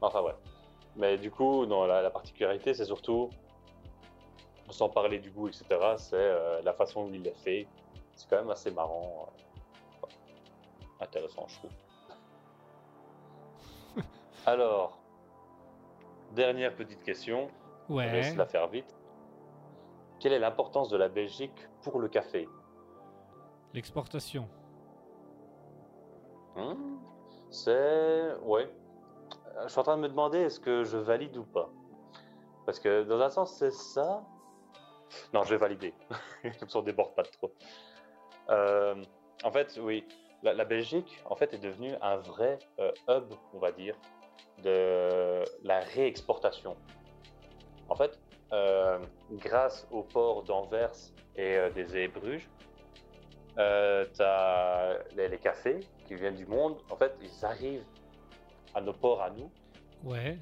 Enfin, ouais. Mais du coup, non, la, la particularité, c'est surtout, sans parler du goût, etc., c'est euh, la façon où il est fait. C'est quand même assez marrant. euh, intéressant, je trouve. alors, dernière petite question. Je vais Ouais. essayer de la faire vite. Quelle est l'importance de la Belgique pour le café? L'exportation. Hmm, C'est. Ouais. Euh, Je suis en train de me demander est-ce que je valide ou pas. Parce que dans un sens, c'est ça. Non, je vais valider. Comme ça, on déborde pas trop. Euh, en fait, oui. La, la Belgique, en fait, est devenue un vrai euh, hub, on va dire, de la réexportation. En fait, euh, grâce au port d'Anvers et des Zeebrugge, euh, t'as les, les cafés qui viennent du monde. En fait, ils arrivent à nos ports à nous Ouais.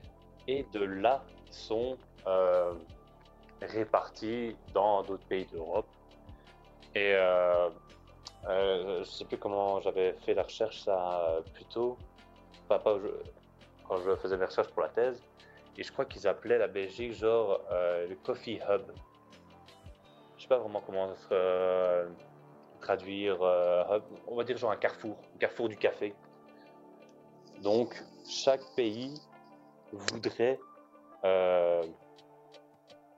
et de là, sont répartis dans d'autres pays d'Europe. Et euh, euh, je sais plus comment j'avais fait la recherche ça plus tôt, pas quand je faisais mes recherches pour la thèse. Et je crois qu'ils appelaient la Belgique genre euh, le coffee hub. Je sais pas vraiment comment traduire. hub. on va dire genre un carrefour, un carrefour du café. Donc chaque pays voudrait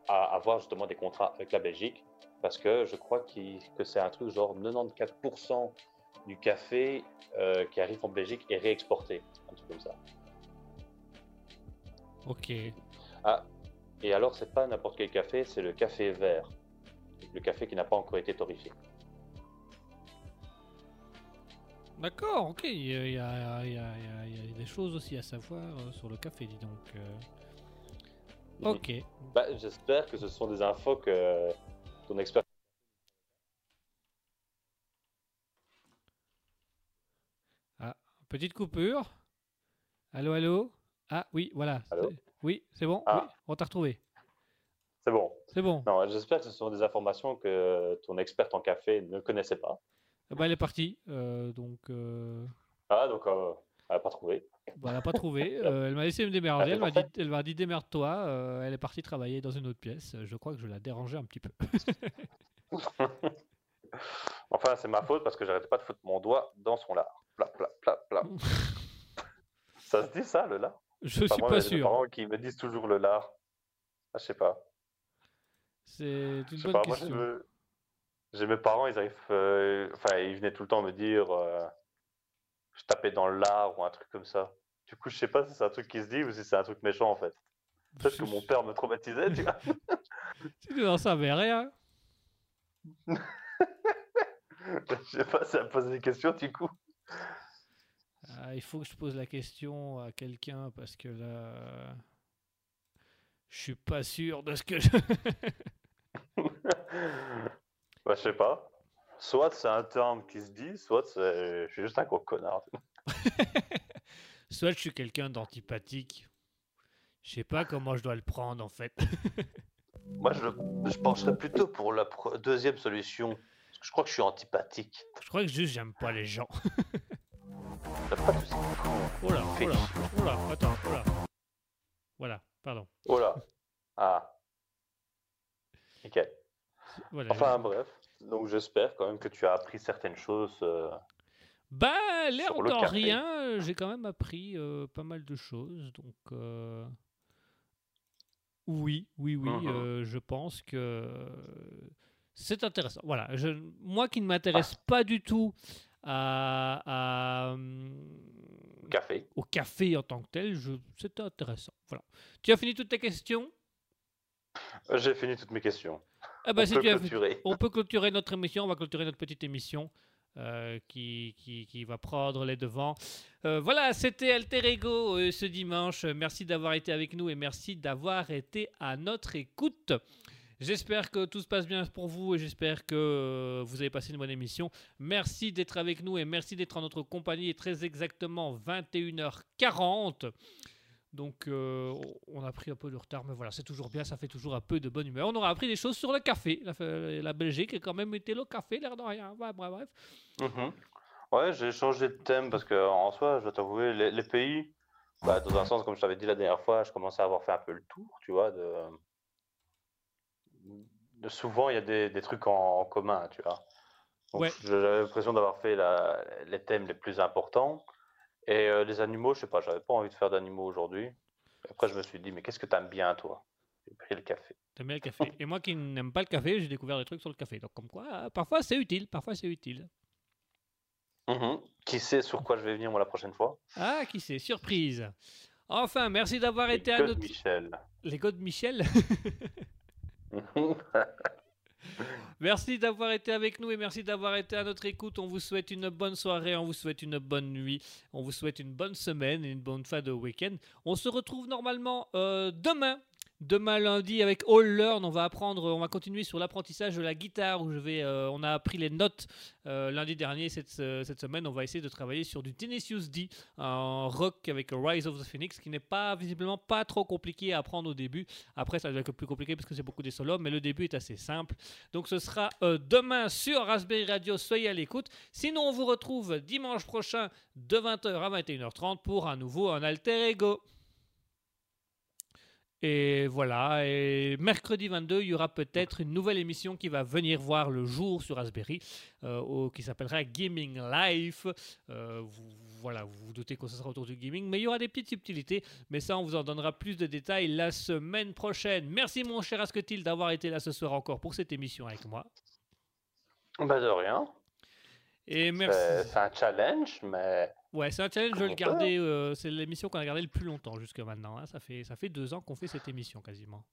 à- avoir justement des contrats avec la Belgique parce que je crois que c'est un truc genre 94% du café euh, qui arrive en Belgique est réexporté, un truc comme ça. Ok. Ah, et alors c'est pas n'importe quel café, c'est le café vert. Le café qui n'a pas encore été torréfié. D'accord, ok. Il y, a, il y a- il y a- des choses aussi à savoir euh, sur le café, dis donc. Ok. Bah, J'espère que ce sont des infos que ton expert. Petite coupure. Allô, allô? Ah oui, voilà. Allô? Oui, c'est bon? Ah. Oui, on t'a retrouvé. C'est bon. C'est bon. Non, j'espère que ce sont des informations que ton experte en café ne connaissait pas. Ah Bah, elle est partie. euh, donc, euh, Ah, donc euh, elle n'a pas trouvé. Bah, elle n'a pas trouvé. Euh, elle m'a laissé me démerder. Elle m'a dit, elle m'a dit démerde-toi. Euh, elle est partie travailler dans une autre pièce. Je crois que je la dérangeais un petit peu. Enfin, c'est ma faute parce que j'arrêtais pas de foutre mon doigt dans son lard. Pla, pla, pla, pla. ça se dit ça, le lard? Je suis moi, pas sûr. parents qui me disent toujours le lard. Ah, je sais pas. C'est une bonne pas, question. j'ai mes parents, ils arrivent. euh, Enfin, ils venaient tout le temps me dire. Je tapais dans le lard ou un truc comme ça. Du coup, je sais pas si c'est un truc qui se dit ou si c'est un truc méchant en fait. Peut-être que mon père me traumatisait, tu vois. Tu n'en savais rien. Je sais pas, ça me pose des questions du coup. Ah, il faut que je pose la question à quelqu'un parce que là, je suis pas sûr de ce que je. Bah, je sais pas. Soit c'est un terme qui se dit, soit c'est... je suis juste un gros connard. Soit je suis quelqu'un d'antipathique. Je sais pas comment je dois le prendre en fait. Moi, je, je pencherais plutôt pour la deuxième solution. Parce que je crois que je suis antipathique. Je crois que juste j'aime pas les gens. Pas de. Oh là, oh là, oh là, attends, oh là. Voilà, pardon. Oh là. Ah. Nickel. Voilà. Enfin, bref. Donc, j'espère quand même que tu as appris certaines choses. euh, Bah, l'air sur le de café. rien, euh, j'ai quand même appris euh, pas mal de choses. Donc, euh, oui, oui, oui, euh, je pense que c'est intéressant. Voilà, je, moi qui ne m'intéresse pas du tout à, à, Café. au café en tant que tel, c'était intéressant. Voilà. Tu as fini toutes tes questions? J'ai fini toutes mes questions. Ah bah, On peut clôturer. on peut clôturer notre émission, on va clôturer notre petite émission euh, qui, qui, qui va prendre les devants. Euh, voilà, c'était Alter Ego euh, ce dimanche. Merci d'avoir été avec nous et merci d'avoir été à notre écoute. J'espère que tout se passe bien pour vous et j'espère que vous avez passé une bonne émission. Merci d'être avec nous et merci d'être en notre compagnie. Il est très exactement 21h40. Donc euh, on a pris un peu de retard, mais voilà, c'est toujours bien, ça fait toujours un peu de bonne humeur. On aura appris des choses sur le café. La, la Belgique a quand même été le café, l'air de rien. Ouais, bref, bref. Mhm. Ouais, j'ai changé de thème parce que en soi, je dois t'avouer, les, les pays, bah, dans un sens, comme je t'avais dit la dernière fois, je commençais à avoir fait un peu le tour, tu vois, de, de souvent il y a des, des trucs en, en commun, tu vois. Donc, Ouais. J'avais l'impression d'avoir fait la- les thèmes les plus importants. Et euh, les animaux, je sais pas, j'avais pas envie de faire d'animaux aujourd'hui. Après, je me suis dit, mais qu'est-ce que t'aimes bien, toi? J'ai pris le café. T'aimes bien le café. Et moi qui n'aime pas le café, j'ai découvert des trucs sur le café. Donc comme quoi, parfois c'est utile, parfois c'est utile. Mhm. Qui sait sur quoi je vais venir moi la prochaine fois? Ah, qui sait, surprise. Enfin, merci d'avoir été à notre... Michel. Les de Michel? Merci d'avoir été avec nous et merci d'avoir été à notre écoute. On vous souhaite une bonne soirée, on vous souhaite une bonne nuit, on vous souhaite une bonne semaine et une bonne fin de week-end. On se retrouve normalement euh, demain. Demain lundi avec All Learn, on va apprendre, on va continuer sur l'apprentissage de la guitare où je vais, euh, on a appris les notes euh, lundi dernier. Cette, euh, cette semaine, on va essayer de travailler sur du Tenacious D en rock avec Rise of the Phoenix, qui n'est pas visiblement pas trop compliqué à apprendre au début. Après, ça être plus compliqué parce que c'est beaucoup des solos, mais le début est assez simple. Donc ce sera demain sur Raspberry Radio, soyez à l'écoute. Sinon, on vous retrouve dimanche prochain de 20h à 21h30 pour un nouveau Un Alter Ego. Et voilà, et mercredi 22, il y aura peut-être une nouvelle émission qui va venir voir le jour sur Raspberry, euh, au- qui s'appellera Gaming Life. Euh, vous, voilà, vous vous doutez que ce sera autour du gaming, mais il y aura des petites subtilités, mais ça, on vous en donnera plus de détails la semaine prochaine. Merci mon cher Asketil d'avoir été là ce soir encore pour cette émission avec moi. Bah de rien. Et merci. c'est un challenge, mais Ouais, c'est un challenge, je le On peut, gardais, euh, c'est l'émission qu'on a gardé le plus longtemps jusqu'à maintenant. hein. Ça, fait, ça fait deux ans qu'on fait cette émission quasiment.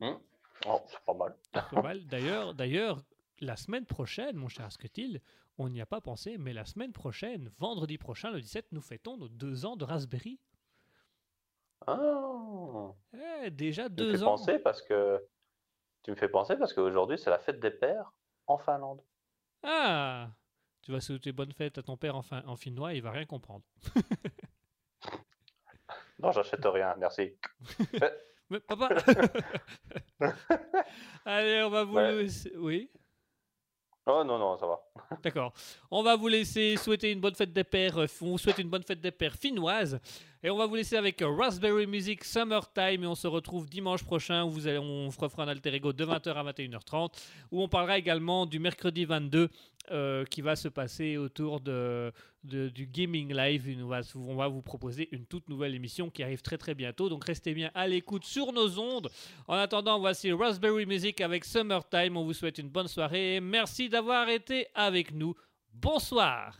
Oh, c'est pas mal. Pas mal. D'ailleurs, d'ailleurs, la semaine prochaine, mon cher Asketil, on n'y a pas pensé, mais la semaine prochaine, vendredi prochain, le 17, nous fêtons nos deux ans de Raspberry. Ah, Eh, déjà tu me deux fais ans. penser parce que tu me fais penser parce qu'aujourd'hui c'est la fête des pères en Finlande. Ah Tu vas souhaiter bonne fête à ton père en, fin- en finnois, il va rien comprendre. Non, j'achète rien, merci. Mais papa Allez, on va vous Ouais. laisser- Oui Oh non non, ça va. D'accord. On va vous laisser souhaiter une bonne fête des pères. euh, On vous souhaite une bonne fête des pères finnoise. Et on va vous laisser avec Raspberry Music Summertime. Et on se retrouve dimanche prochain où on fera un alter ego de 20h à 21h30. Où on parlera également du mercredi 22 euh, qui va se passer autour de, du Gaming Live. On va, on va vous proposer une toute nouvelle émission qui arrive très très bientôt. Donc restez bien à l'écoute sur nos ondes. En attendant, voici Raspberry Music avec Summertime. On vous souhaite une bonne soirée. et Merci d'avoir été avec nous. Bonsoir.